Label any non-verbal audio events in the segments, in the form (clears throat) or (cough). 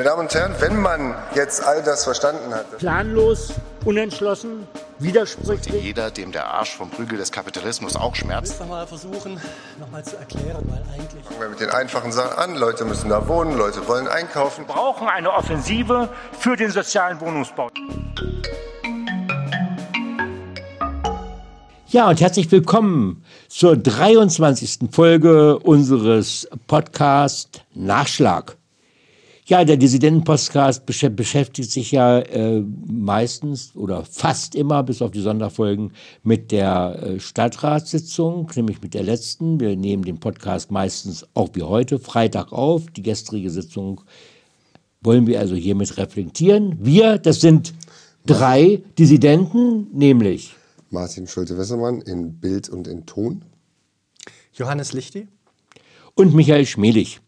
Meine Damen und Herren, wenn man jetzt all das verstanden hat. Planlos, unentschlossen, widersprüchlich. Jeder, dem der Arsch vom Prügel des Kapitalismus auch schmerzt. Ich will mal versuchen, nochmal zu erklären, weil eigentlich. Fangen wir mit den einfachen Sachen an. Leute müssen da wohnen, Leute wollen einkaufen. Wir brauchen eine Offensive für den sozialen Wohnungsbau. Ja, und herzlich willkommen zur 23. Folge unseres Podcast Nachschlag. Ja, der Dissidenten-Podcast beschäftigt sich ja äh, meistens oder fast immer, bis auf die Sonderfolgen, mit der äh, Stadtratssitzung, nämlich mit der letzten. Wir nehmen den Podcast meistens auch wie heute Freitag auf. Die gestrige Sitzung wollen wir also hiermit reflektieren. Wir, das sind drei Dissidenten, nämlich Martin Schulte-Wessermann in Bild und in Ton. Johannes Lichti. Und Michael Schmelig.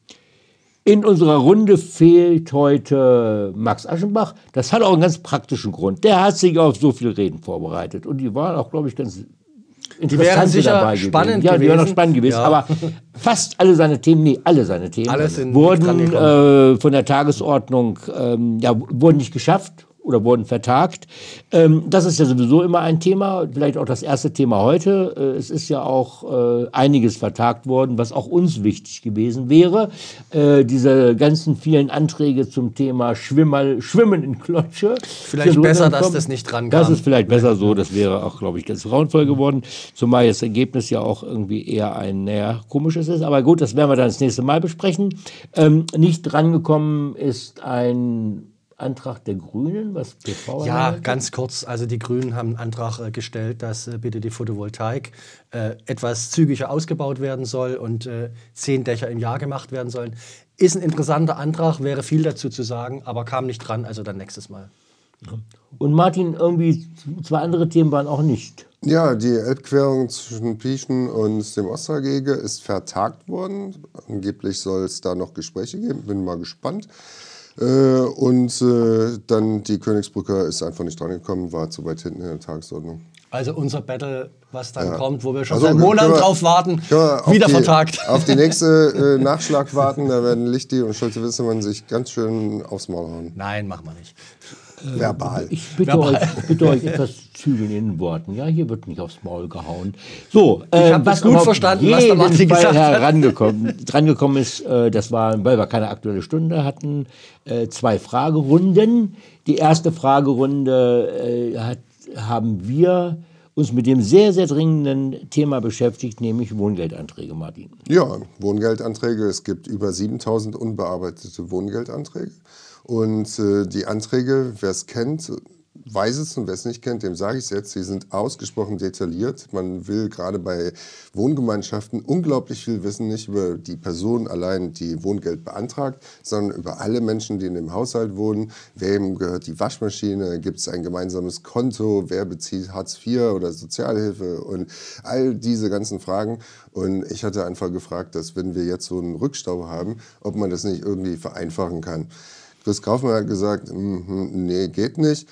In unserer Runde fehlt heute Max Aschenbach. Das hat auch einen ganz praktischen Grund. Der hat sich auf so viele Reden vorbereitet. Und die waren auch, glaube ich, ganz die wären sicher spannend gewesen. Ja, die wären auch spannend gewesen. Ja. Aber fast alle seine Themen, nee, alle seine Themen sind wurden äh, von der Tagesordnung, ähm, ja, wurden nicht geschafft oder wurden vertagt. Ähm, das ist ja sowieso immer ein Thema, vielleicht auch das erste Thema heute. Äh, es ist ja auch äh, einiges vertagt worden, was auch uns wichtig gewesen wäre. Äh, diese ganzen vielen Anträge zum Thema Schwimmer, Schwimmen in Klotsche. Vielleicht besser, dass das nicht dran kam. Das ist vielleicht besser so, das wäre auch, glaube ich, ganz grauenvoll geworden. Zumal das Ergebnis ja auch irgendwie eher ein, naja, komisches ist. Aber gut, das werden wir dann das nächste Mal besprechen. Ähm, nicht drangekommen ist ein Antrag der Grünen, was PV Ja, handelt? ganz kurz. Also die Grünen haben einen Antrag äh, gestellt, dass äh, bitte die Photovoltaik äh, etwas zügiger ausgebaut werden soll und zehn Dächer im Jahr gemacht werden sollen. Ist ein interessanter Antrag, wäre viel dazu zu sagen, aber kam nicht dran, also dann nächstes Mal. Und Martin, irgendwie zwei andere Themen waren auch nicht. Ja, die Elbquerung zwischen Pieschen und dem Ostergege ist vertagt worden. Angeblich soll es da noch Gespräche geben. Bin mal gespannt. Äh, und äh, dann die Königsbrücke ist einfach nicht drangekommen, war zu weit hinten in der Tagesordnung. Also unser Battle, was dann ja. kommt, wo wir schon also, seit Monaten drauf warten, wieder die, vertagt. (laughs) Auf die nächste (laughs) äh, Nachschlag warten, da werden Lichti und Schulte Wissemann sich ganz schön aufs Maul hauen. Nein, machen wir nicht. Verbal. Ich bitte, Verbal. Euch, bitte euch etwas zügeln in den Worten. Ja, hier wird nicht aufs Maul gehauen. So, ich äh, habe das gut verstanden, was der Martin gesagt hat. Herangekommen, drangekommen ist, äh, das war, weil wir keine aktuelle Stunde hatten, äh, zwei Fragerunden. Die erste Fragerunde äh, hat, haben wir uns mit dem sehr, sehr dringenden Thema beschäftigt, nämlich Wohngeldanträge, Martin. Ja, Wohngeldanträge. Es gibt über 7000 unbearbeitete Wohngeldanträge. Und äh, die Anträge, wer es kennt, weiß es und wer es nicht kennt, dem sage ich es jetzt, sie sind ausgesprochen detailliert. Man will gerade bei Wohngemeinschaften unglaublich viel wissen, nicht über die Person allein, die Wohngeld beantragt, sondern über alle Menschen, die in dem Haushalt wohnen. Wem gehört die Waschmaschine? Gibt es ein gemeinsames Konto? Wer bezieht Hartz IV oder Sozialhilfe? Und all diese ganzen Fragen. Und ich hatte einfach gefragt, dass wenn wir jetzt so einen Rückstau haben, ob man das nicht irgendwie vereinfachen kann. Chris Kaufmann hat gesagt, mm, nee, geht nicht.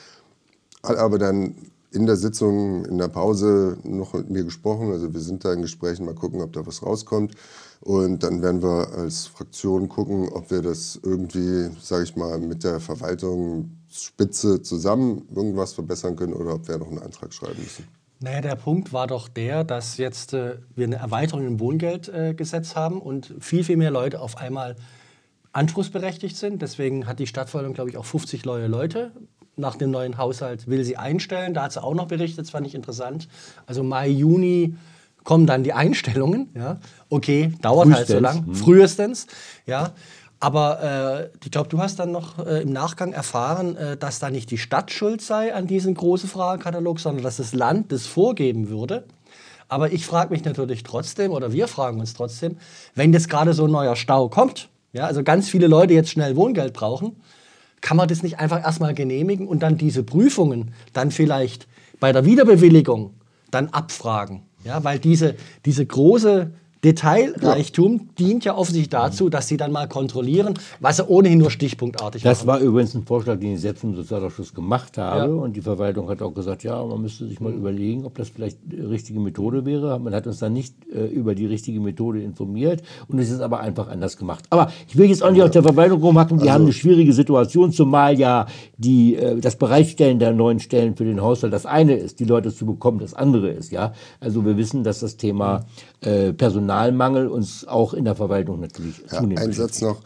Hat aber dann in der Sitzung, in der Pause noch mit mir gesprochen. Also wir sind da in Gesprächen, mal gucken, ob da was rauskommt. Und dann werden wir als Fraktion gucken, ob wir das irgendwie, sage ich mal, mit der Verwaltungsspitze zusammen irgendwas verbessern können oder ob wir noch einen Antrag schreiben müssen. Naja, der Punkt war doch der, dass jetzt äh, wir eine Erweiterung im Wohngeldgesetz äh, haben und viel, viel mehr Leute auf einmal anspruchsberechtigt sind. Deswegen hat die Stadtverwaltung, glaube ich, auch 50 neue Leute nach dem neuen Haushalt will sie einstellen. Da hat sie auch noch berichtet, das fand ich interessant. Also Mai, Juni kommen dann die Einstellungen. Ja. Okay, dauert Frühestens. halt so lang. Hm. Frühestens. Ja. Aber äh, ich glaube, du hast dann noch äh, im Nachgang erfahren, äh, dass da nicht die Stadt schuld sei an diesem großen Fragenkatalog, sondern dass das Land das vorgeben würde. Aber ich frage mich natürlich trotzdem, oder wir fragen uns trotzdem, wenn jetzt gerade so ein neuer Stau kommt, ja, also ganz viele Leute jetzt schnell Wohngeld brauchen, kann man das nicht einfach erstmal genehmigen und dann diese Prüfungen dann vielleicht bei der Wiederbewilligung dann abfragen? Ja, weil diese, diese große Detailreichtum dient ja offensichtlich dazu, dass sie dann mal kontrollieren, was sie ohnehin nur stichpunktartig Das machen. war übrigens ein Vorschlag, den ich selbst im Sozialausschuss gemacht habe. Ja. Und die Verwaltung hat auch gesagt, ja, man müsste sich mal überlegen, ob das vielleicht die richtige Methode wäre. Man hat uns dann nicht äh, über die richtige Methode informiert. Und es ist aber einfach anders gemacht. Aber ich will jetzt auch nicht auf der Verwaltung rumhacken. Die haben eine schwierige Situation, zumal ja die, äh, das Bereitstellen der neuen Stellen für den Haushalt das eine ist, die Leute zu bekommen, das andere ist. Ja? Also wir wissen, dass das Thema äh, Personalmangel uns auch in der Verwaltung natürlich Ja, zunehmend ein Satz noch.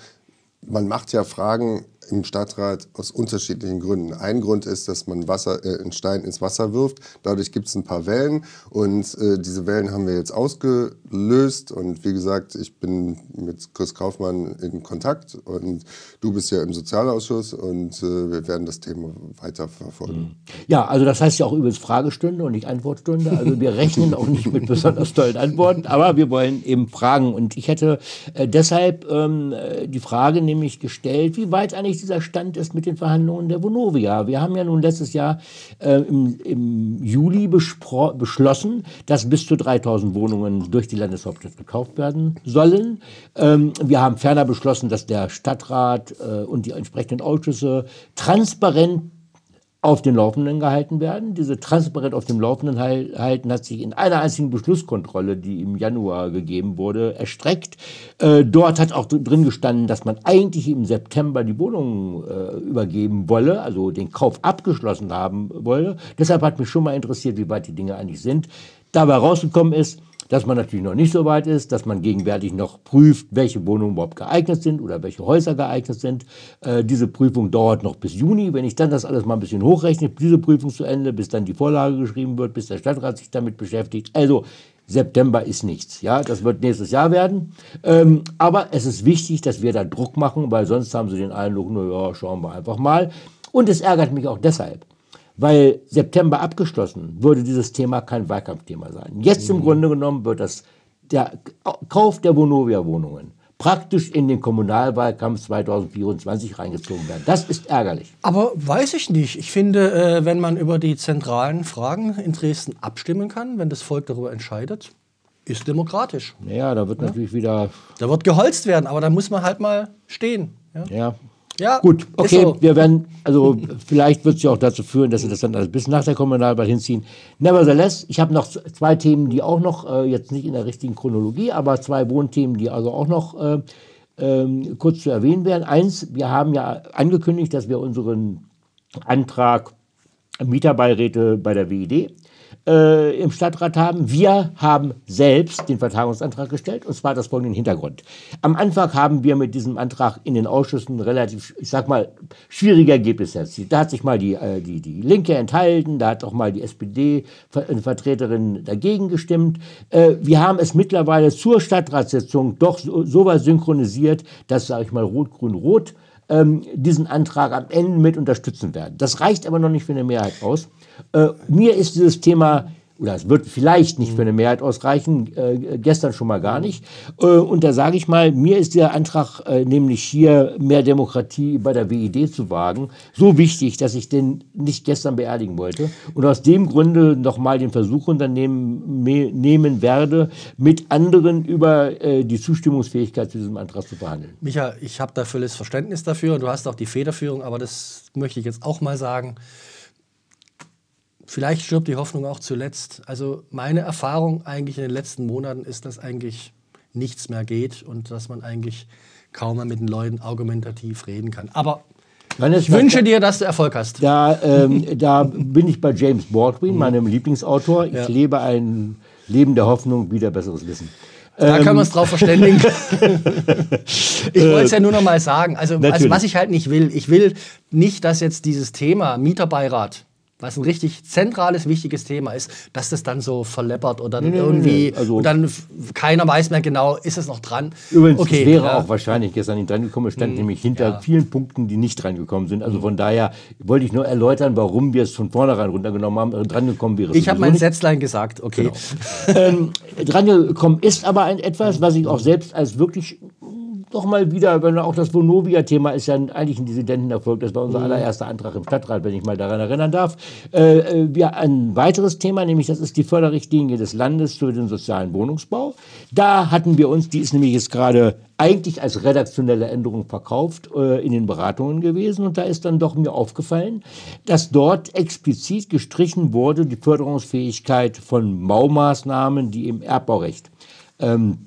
Man macht ja Fragen im Stadtrat aus unterschiedlichen Gründen. Ein Grund ist, dass man Wasser, äh, einen Stein ins Wasser wirft. Dadurch gibt es ein paar Wellen und äh, diese Wellen haben wir jetzt ausgelöst. Und wie gesagt, ich bin mit Chris Kaufmann in Kontakt und du bist ja im Sozialausschuss und äh, wir werden das Thema weiter verfolgen. Ja, also das heißt ja auch übrigens Fragestunde und nicht Antwortstunde. Also wir (laughs) rechnen auch nicht mit besonders tollen Antworten, aber wir wollen eben fragen. Und ich hätte äh, deshalb ähm, äh, die Frage nämlich gestellt, wie weit eigentlich dieser Stand ist mit den Verhandlungen der Vonovia. Wir haben ja nun letztes Jahr äh, im, im Juli beschlossen, dass bis zu 3000 Wohnungen durch die Landeshauptstadt gekauft werden sollen. Ähm, wir haben ferner beschlossen, dass der Stadtrat äh, und die entsprechenden Ausschüsse transparent auf den Laufenden gehalten werden. Diese transparent auf dem Laufenden hal- halten hat sich in einer einzigen Beschlusskontrolle, die im Januar gegeben wurde, erstreckt. Äh, dort hat auch drin gestanden, dass man eigentlich im September die Wohnungen äh, übergeben wolle, also den Kauf abgeschlossen haben wolle. Deshalb hat mich schon mal interessiert, wie weit die Dinge eigentlich sind. Dabei rausgekommen ist, dass man natürlich noch nicht so weit ist, dass man gegenwärtig noch prüft, welche Wohnungen überhaupt geeignet sind oder welche Häuser geeignet sind. Äh, diese Prüfung dauert noch bis Juni. Wenn ich dann das alles mal ein bisschen hochrechne, diese Prüfung zu Ende, bis dann die Vorlage geschrieben wird, bis der Stadtrat sich damit beschäftigt. Also September ist nichts. Ja, das wird nächstes Jahr werden. Ähm, aber es ist wichtig, dass wir da Druck machen, weil sonst haben sie den Eindruck, na ja, schauen wir einfach mal. Und es ärgert mich auch deshalb, weil September abgeschlossen würde dieses Thema kein Wahlkampfthema sein. Jetzt im Grunde genommen wird das der Kauf der Vonovia-Wohnungen praktisch in den Kommunalwahlkampf 2024 reingezogen werden. Das ist ärgerlich. Aber weiß ich nicht. Ich finde, äh, wenn man über die zentralen Fragen in Dresden abstimmen kann, wenn das Volk darüber entscheidet, ist demokratisch. Naja, da wird natürlich wieder, Da wird geholzt werden, aber da muss man halt mal stehen. Ja, ja. Ja Gut, okay, so. wir werden, also vielleicht wird es ja auch dazu führen, dass sie das dann bis nach der Kommunalwahl hinziehen. Nevertheless, ich habe noch zwei Themen, die auch noch, äh, jetzt nicht in der richtigen Chronologie, aber zwei Wohnthemen, die also auch noch äh, ähm, kurz zu erwähnen wären. Eins, wir haben ja angekündigt, dass wir unseren Antrag Mieterbeiräte bei der WID äh, im Stadtrat haben. Wir haben selbst den Vertagungsantrag gestellt, und zwar das folgenden Hintergrund. Am Anfang haben wir mit diesem Antrag in den Ausschüssen relativ, ich sag mal, schwierige Ergebnisse erzielt. Da hat sich mal die, äh, die, die Linke enthalten, da hat auch mal die SPD-Vertreterin dagegen gestimmt. Äh, wir haben es mittlerweile zur Stadtratssitzung doch so, so weit synchronisiert, dass, sage ich mal, Rot-Grün-Rot ähm, diesen Antrag am Ende mit unterstützen werden. Das reicht aber noch nicht für eine Mehrheit aus. Äh, mir ist dieses Thema, oder es wird vielleicht nicht für eine Mehrheit ausreichen, äh, gestern schon mal gar nicht. Äh, und da sage ich mal, mir ist der Antrag, äh, nämlich hier mehr Demokratie bei der WID zu wagen, so wichtig, dass ich den nicht gestern beerdigen wollte. Und aus dem Grunde nochmal den Versuch unternehmen me- nehmen werde, mit anderen über äh, die Zustimmungsfähigkeit zu diesem Antrag zu verhandeln. Micha, ich habe da völliges Verständnis dafür und du hast auch die Federführung, aber das möchte ich jetzt auch mal sagen. Vielleicht stirbt die Hoffnung auch zuletzt. Also meine Erfahrung eigentlich in den letzten Monaten ist, dass eigentlich nichts mehr geht und dass man eigentlich kaum mehr mit den Leuten argumentativ reden kann. Aber Johannes, ich wünsche dir, dass du Erfolg hast. Da, ähm, (laughs) da bin ich bei James Baldwin, meinem Lieblingsautor. Ich Mhm. Ja. lebe ein Leben der Hoffnung, wieder besseres Wissen. Da Ähm, können wir uns drauf verständigen. (laughs) ich wollte es ja nur noch mal sagen. Also, also, was ich halt nicht will, ich will nicht, dass jetzt dieses Thema Mieterbeirat, was ein richtig zentrales, wichtiges Thema ist, dass das dann so verleppert oder dann nee, irgendwie, nee. Also- und dann keiner weiß mehr genau, ist es noch dran. Übrigens, okay, es wäre ja. auch wahrscheinlich gestern nicht drangekommen. Es stand nämlich hinter ja. vielen Punkten, die nicht drangekommen sind. Also von daher wollte ich nur erläutern, warum wir es von vornherein runtergenommen haben. Äh, Drangekommen wäre Ich habe mein nicht. Sätzlein gesagt, okay. ähm, drangekommen ist aber ein etwas, was ich auch selbst als wirklich doch mal wieder, wenn auch das Vonovia-Thema ist ja eigentlich ein Dissidentenerfolg, das war unser Mhm. allererster Antrag im Stadtrat, wenn ich mal daran erinnern darf. Äh, äh, wir ein weiteres Thema, nämlich das ist die Förderrichtlinie des Landes für den sozialen Wohnungsbau. Da hatten wir uns, die ist nämlich jetzt gerade eigentlich als redaktionelle Änderung verkauft äh, in den Beratungen gewesen und da ist dann doch mir aufgefallen, dass dort explizit gestrichen wurde die Förderungsfähigkeit von Baumaßnahmen, die im Erbbaurecht ähm,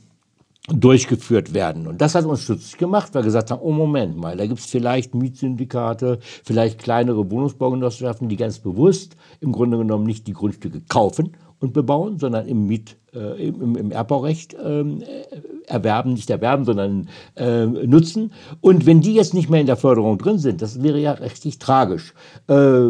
durchgeführt werden. Und das hat uns stutzig gemacht, weil wir gesagt haben, oh Moment mal, da gibt es vielleicht Mietsyndikate, vielleicht kleinere Wohnungsbaugenossenschaften, die ganz bewusst im Grunde genommen nicht die Grundstücke kaufen und bebauen, sondern im Miet, äh, im, im Erbbaurecht ähm, äh, erwerben, nicht erwerben, sondern äh, nutzen. Und wenn die jetzt nicht mehr in der Förderung drin sind, das wäre ja richtig tragisch. Äh,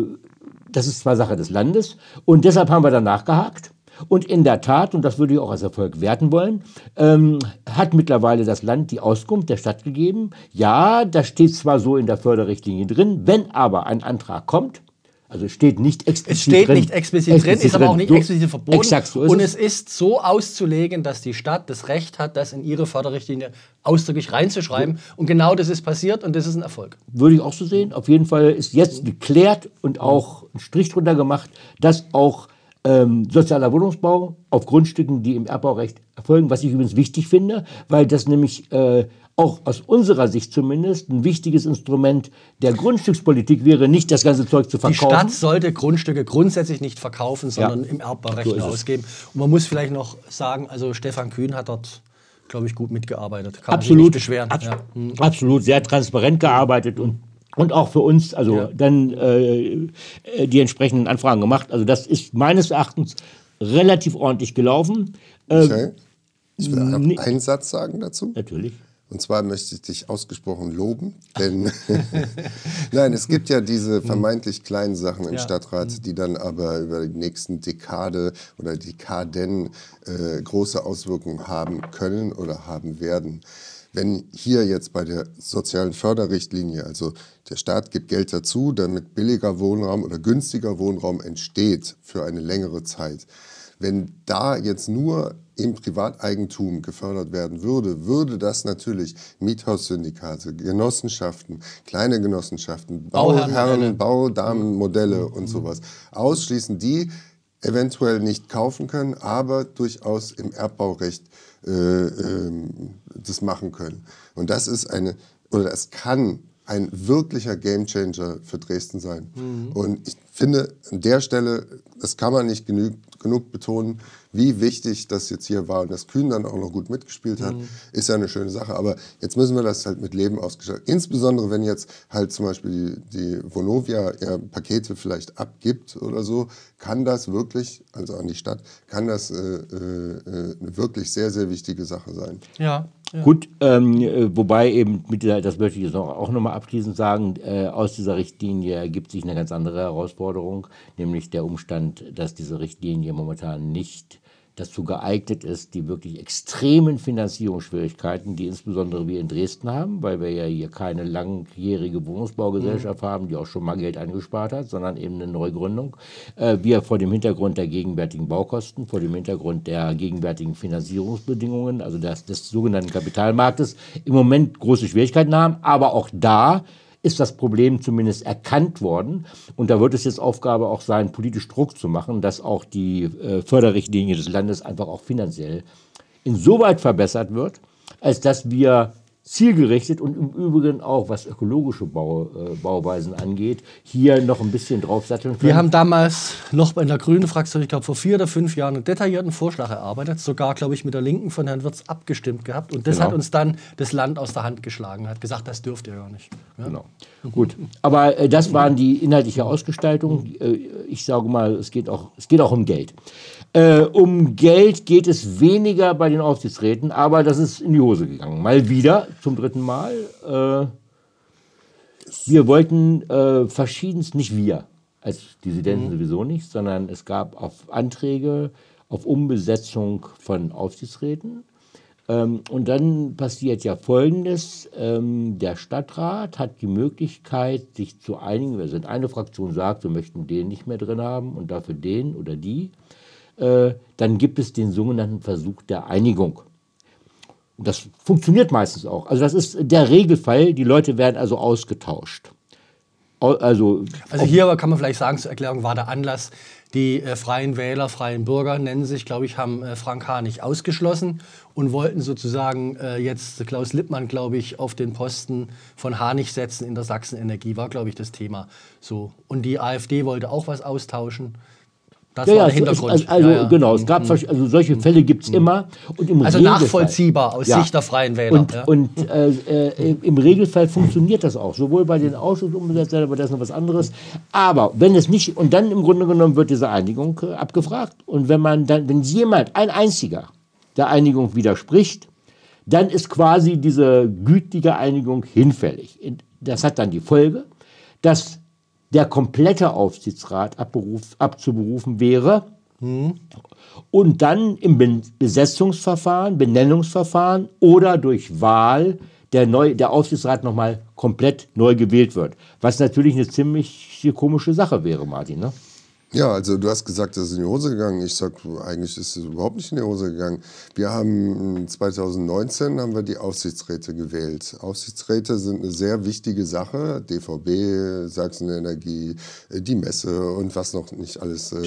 das ist zwar Sache des Landes und deshalb haben wir dann nachgehakt. Und in der Tat, und das würde ich auch als Erfolg werten wollen, ähm, hat mittlerweile das Land die Auskunft der Stadt gegeben. Ja, das steht zwar so in der Förderrichtlinie drin, wenn aber ein Antrag kommt, also es steht nicht explizit Es steht drin, nicht explizit, drin, ist aber auch nicht So, explizit verboten. Exakt so ist und es. es ist so auszulegen, dass die Stadt das Recht hat, das in ihre Förderrichtlinie ausdrücklich reinzuschreiben. Und genau das ist passiert und das ist ein Erfolg. Würde ich auch so sehen. Auf jeden Fall ist jetzt geklärt und auch ein Strich drunter gemacht, dass auch ähm, sozialer Wohnungsbau auf Grundstücken, die im Erbbaurecht erfolgen, was ich übrigens wichtig finde, weil das nämlich äh, auch aus unserer Sicht zumindest ein wichtiges Instrument der Grundstückspolitik wäre, nicht das ganze Zeug zu Die verkaufen. Stadt sollte Grundstücke grundsätzlich nicht verkaufen, sondern Ja. im Erbbaurecht So ausgeben. Und man muss vielleicht noch sagen, also Stefan Kühn hat dort, glaube ich, gut mitgearbeitet. Kann absolut, beschweren. abs- Ja. Hm. absolut sehr transparent gearbeitet und und auch für uns, also Ja. dann äh, äh, die entsprechenden Anfragen gemacht. Also das ist meines Erachtens relativ ordentlich gelaufen. Äh, Michael, ich will auch einen Satz sagen dazu. Natürlich. Und zwar möchte ich dich ausgesprochen loben, denn (laughs) nein, es gibt ja diese vermeintlich kleinen Sachen im Ja. Stadtrat, die dann aber über die nächsten Dekade oder Dekaden äh, große Auswirkungen haben können oder haben werden. Wenn hier jetzt bei der sozialen Förderrichtlinie, also der Staat gibt Geld dazu, damit billiger Wohnraum oder günstiger Wohnraum entsteht für eine längere Zeit, wenn da jetzt nur im Privateigentum gefördert werden würde, würde das natürlich Miethaussyndikate, Genossenschaften, kleine Genossenschaften. Bauherren, Baudamenmodelle und sowas ausschließen, die eventuell nicht kaufen können, aber durchaus im Erbbaurecht äh, ähm, das machen können. Und das ist eine, oder das kann ein wirklicher Gamechanger für Dresden sein. Und ich finde, an der Stelle, das kann man nicht genug, genug betonen, wie wichtig das jetzt hier war. Und dass Kühn dann auch noch gut mitgespielt hat, ist ja eine schöne Sache. Aber jetzt müssen wir das halt mit Leben ausgestalten. Insbesondere, wenn jetzt halt zum Beispiel die, die Vonovia ja Pakete vielleicht abgibt oder so, kann das wirklich, also an die Stadt, kann das äh, äh, eine wirklich sehr, sehr wichtige Sache sein. Ja. Ja. Gut, ähm, äh, wobei eben, mit dieser, das möchte ich jetzt auch, auch nochmal abschließend sagen, äh, aus dieser Richtlinie ergibt sich eine ganz andere Herausforderung, nämlich der Umstand, dass diese Richtlinie momentan nicht dazu geeignet ist, die wirklich extremen Finanzierungsschwierigkeiten, die insbesondere wir in Dresden haben, weil wir ja hier keine langjährige Wohnungsbaugesellschaft haben, die auch schon mal Geld angespart hat, sondern eben eine Neugründung. Äh, wir vor dem Hintergrund der gegenwärtigen Baukosten, vor dem Hintergrund der gegenwärtigen Finanzierungsbedingungen, also des, des sogenannten Kapitalmarktes, im Moment große Schwierigkeiten haben. Aber auch da ist das Problem zumindest erkannt worden. Und da wird es jetzt Aufgabe auch sein, politisch Druck zu machen, dass auch die äh, Förderrichtlinie des Landes einfach auch finanziell insoweit verbessert wird, als dass wir zielgerichtet und im Übrigen auch, was ökologische Bau, äh, Bauweisen angeht, hier noch ein bisschen draufsatteln können. Wir haben damals noch bei der Grünen Fraktion, ich glaube vor vier oder fünf Jahren, einen detaillierten Vorschlag erarbeitet, sogar, glaube ich, mit der Linken von Herrn Wirz abgestimmt gehabt. Und das Genau. hat uns dann das Land aus der Hand geschlagen, hat gesagt, das dürft ihr gar nicht. Ja? Genau. Gut, aber äh, das waren die inhaltliche Ausgestaltung. Äh, ich sage mal, es geht auch, es geht auch um Geld. Äh, um Geld geht es weniger bei den Aufsichtsräten, aber das ist in die Hose gegangen. Mal wieder, zum dritten Mal. Äh, wir wollten äh, verschiedenst, nicht wir als Dissidenten sowieso nicht, sondern es gab auf Anträge auf Umbesetzung von Aufsichtsräten. Ähm, und dann passiert ja Folgendes. Ähm, der Stadtrat hat die Möglichkeit, sich zu einigen. Also wenn eine Fraktion sagt, wir möchten den nicht mehr drin haben und dafür den oder die, äh, dann gibt es den sogenannten Versuch der Einigung. Das funktioniert meistens auch. Also das ist der Regelfall. Die Leute werden also ausgetauscht. Au- Also, Also hier kann man vielleicht sagen, zur Erklärung war der Anlass, die äh, Freien Wähler, Freien Bürger nennen sich, glaube ich, haben äh, Frank Harnig ausgeschlossen und wollten sozusagen äh, jetzt Klaus Lippmann, glaube ich, auf den Posten von Harnig setzen in der Sachsenenergie, war, glaube ich, das Thema. So. Und die AfD wollte auch was austauschen. Das ja, war ja, der es- Hintergrund. Also, also Ja, ja. genau, es gab versch- also solche Fälle gibt es immer. Und im Also Regelfall- nachvollziehbar aus. Sicht der Freien Wähler. Und, und äh, äh, im Regelfall funktioniert das auch, sowohl bei den Ausschussumsetzern, aber das ist noch was anderes. Aber wenn es nicht, und dann im Grunde genommen wird diese Einigung äh, abgefragt. Und wenn man dann, wenn jemand, ein einziger, der Einigung widerspricht, dann ist quasi diese gütige Einigung hinfällig. Das hat dann die Folge, dass der komplette Aufsichtsrat abberuf, abzuberufen wäre und dann im Be- Besetzungsverfahren, Benennungsverfahren oder durch Wahl der, neu, der Aufsichtsrat nochmal komplett neu gewählt wird. Was natürlich eine ziemlich komische Sache wäre, Martin. Ne? Ja, also du hast gesagt, das ist in die Hose gegangen. Ich sag, eigentlich ist es überhaupt nicht in die Hose gegangen. Wir haben 2019 haben wir die Aufsichtsräte gewählt. Aufsichtsräte sind eine sehr wichtige Sache. DVB, Sachsenenergie, äh, die Messe und was noch nicht alles. äh,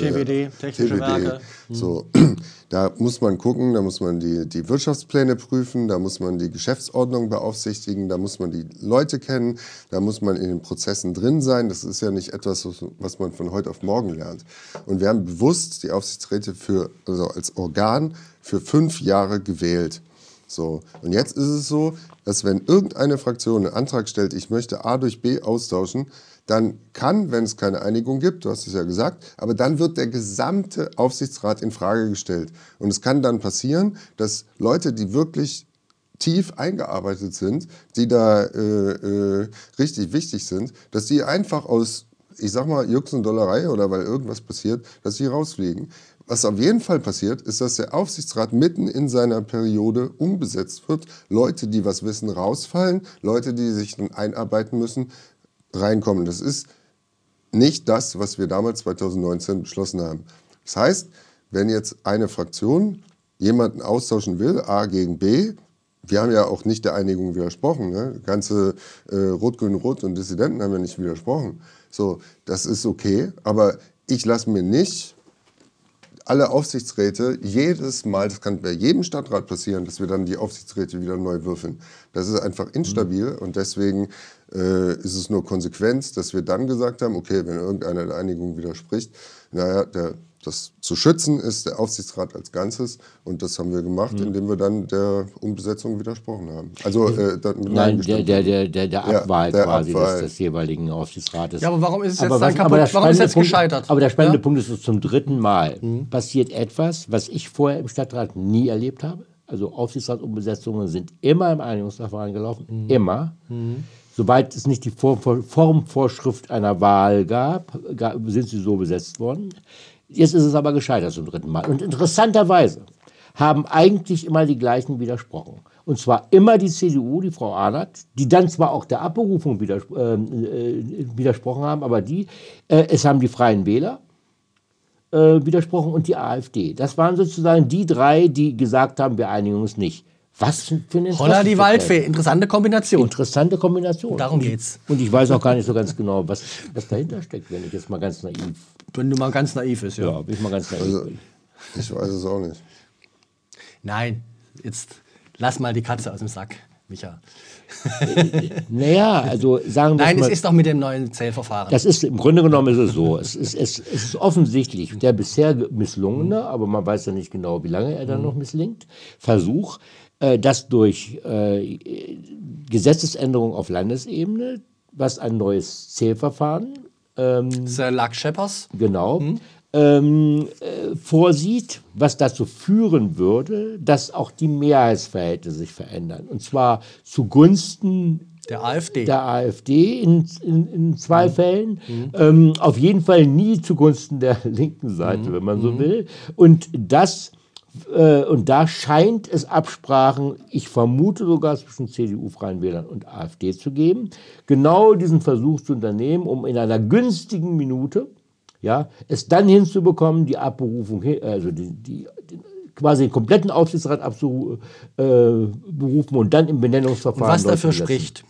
TWD, Technische Werke. So, (clears throat) da muss man gucken, da muss man die, die Wirtschaftspläne prüfen, da muss man die Geschäftsordnung beaufsichtigen, da muss man die Leute kennen, da muss man in den Prozessen drin sein. Das ist ja nicht etwas, was- was man von heute auf morgen lernt. Und wir haben bewusst die Aufsichtsräte für, also als Organ für fünf Jahre gewählt. So, und jetzt ist es so, dass wenn irgendeine Fraktion einen Antrag stellt, ich möchte A durch B austauschen, dann kann, wenn es keine Einigung gibt, du hast es ja gesagt, aber dann wird der gesamte Aufsichtsrat in Frage gestellt. Und es kann dann passieren, dass Leute, die wirklich tief eingearbeitet sind, die da äh, äh, richtig wichtig sind, dass die einfach aus, ich sag mal, Jux und Dollerei oder weil irgendwas passiert, dass sie rausfliegen. Was auf jeden Fall passiert, ist, dass der Aufsichtsrat mitten in seiner Periode umbesetzt wird. Leute, die was wissen, rausfallen. Leute, die sich dann einarbeiten müssen, reinkommen. Das ist nicht das, was wir damals 2019 beschlossen haben. Das heißt, wenn jetzt eine Fraktion jemanden austauschen will, A gegen B, wir haben ja auch nicht der Einigung widersprochen. Ne? Ganze äh, Rot-Grün-Rot und Dissidenten haben ja nicht widersprochen. So, das ist okay, aber ich lasse mir nicht alle Aufsichtsräte jedes Mal, das kann bei jedem Stadtrat passieren, dass wir dann die Aufsichtsräte wieder neu würfeln. Das ist einfach instabil und deswegen äh, ist es nur Konsequenz, dass wir dann gesagt haben, okay, wenn irgendeiner der Einigung widerspricht, naja, der, das zu schützen ist der Aufsichtsrat als Ganzes und das haben wir gemacht, indem wir dann der Umbesetzung widersprochen haben. Also äh, dann mit Nein der, der, der, der, der Ja, Abwahl der quasi Abwahl. Des, des jeweiligen Aufsichtsrates. Ja, aber warum ist es jetzt Aber dann kaputt? Warum ist jetzt Punkt- gescheitert? Aber der spannende Ja? Punkt ist, dass zum dritten Mal passiert etwas, was ich vorher im Stadtrat nie erlebt habe. Also Aufsichtsratsumbesetzungen sind immer im Einigungsverfahren gelaufen, immer. Sobald es nicht die Form- Formvorschrift einer Wahl gab, ga- sind sie so besetzt worden. Jetzt ist es aber gescheitert zum dritten Mal. Und interessanterweise haben eigentlich immer die gleichen widersprochen. Und zwar immer die CDU, die Frau Ahnert, die dann zwar auch der Abberufung widers äh, äh, widersprochen haben, aber die, äh, es haben die Freien Wähler äh, widersprochen und die AfD. Das waren sozusagen die drei, die gesagt haben, wir einigen uns nicht. Was für ein Holla die. Waldfee, interessante Kombination. Interessante Kombination. Darum geht's. Und ich weiß auch gar nicht so ganz genau, was, was dahinter steckt, wenn ich jetzt mal ganz naiv, Wenn du mal ganz naiv bist, ja. ja, wenn ich mal ganz naiv Also, bin. ich weiß es auch nicht. Nein, jetzt lass mal die Katze aus dem Sack, Micha. Naja, also sagen wir Nein, mal, es ist doch mit dem neuen Zählverfahren. Das ist im Grunde genommen ist es so. Es ist, es, es ist offensichtlich der bisher ge- misslungene, aber man weiß ja nicht genau, wie lange er dann noch misslingt, Versuch, äh, dass durch äh, Gesetzesänderung auf Landesebene, was ein neues Zählverfahren Sir Luck Sheppers. genau ähm, äh, vorsieht, was dazu führen würde, dass auch die Mehrheitsverhältnisse sich verändern. Und zwar zugunsten Der AfD. der AfD in, in, in zwei Fällen. Ähm, auf jeden Fall nie zugunsten der (laughs) linken Seite, wenn man so will. Und das äh, und da scheint es Absprachen, ich vermute sogar zwischen CDU, Freien Wählern und AfD zu geben, genau diesen Versuch zu unternehmen, um in einer günstigen Minute ja, es dann hinzubekommen, die Abberufung, also die, die, die quasi den kompletten Aufsichtsrat abzuberufen äh, und dann im Benennungsverfahren. Und was dafür spricht,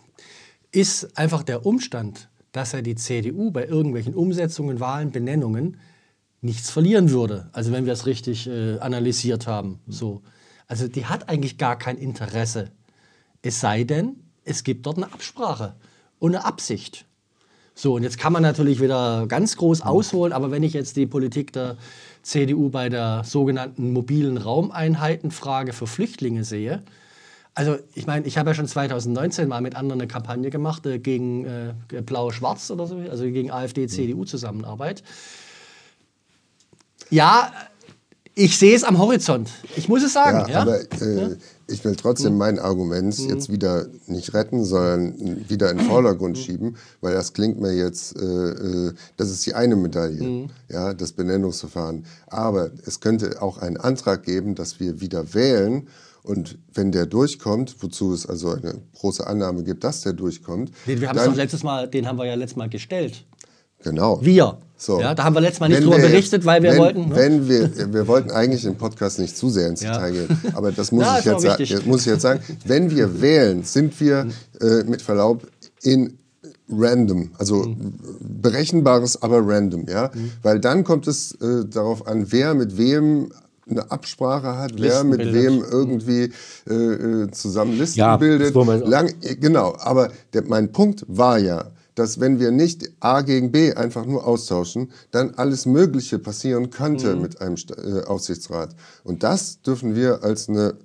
ist einfach der Umstand, dass ja die CDU bei irgendwelchen Umsetzungen, Wahlen, Benennungen nichts verlieren würde. Also wenn wir es richtig äh, analysiert haben. So. Also die hat eigentlich gar kein Interesse. Es sei denn, es gibt dort eine Absprache und eine Absicht. So, und jetzt kann man natürlich wieder ganz groß ausholen, aber wenn ich jetzt die Politik der CDU bei der sogenannten mobilen Raumeinheitenfrage für Flüchtlinge sehe, also ich meine, ich habe ja schon 2019 mal mit anderen eine Kampagne gemacht äh, gegen äh, Blau-Schwarz oder so, also gegen AfD-CDU-Zusammenarbeit. Ja, ich sehe es am Horizont. Ich muss es sagen. Ja, Ja, aber äh, ich will trotzdem mein Argument jetzt wieder nicht retten, sondern wieder in den Vordergrund schieben, weil das klingt mir jetzt, äh, äh, das ist die eine Medaille, ja, das Benennungsverfahren. Aber es könnte auch einen Antrag geben, dass wir wieder wählen. Und wenn der durchkommt, wozu es also eine große Annahme gibt, dass der durchkommt, Den, wir haben es letztes Mal, den haben wir ja letztes Mal gestellt. Genau. Wir. So. Ja, da haben wir letztes Mal nicht Wenn drüber wir berichtet, weil wir wenn, wollten. Ne? Wenn wir, wir wollten eigentlich im Podcast nicht zu sehr ins Ja. Detail gehen, aber das (laughs) muss, Ja, ich jetzt, sa- wichtig. jetzt muss ich jetzt sagen. Wenn wir wählen, sind wir äh, mit Verlaub in random, also Mhm. berechenbares, aber random, ja, weil dann kommt es äh, darauf an, wer mit wem eine Absprache hat, wer mit wem irgendwie äh, äh, zusammen Listen Ja, bildet. Lang, äh, genau, aber der, mein Punkt war ja, dass wenn wir nicht A gegen B einfach nur austauschen, dann alles Mögliche passieren könnte Mhm. mit einem äh, Aufsichtsrat. Und das dürfen wir als eine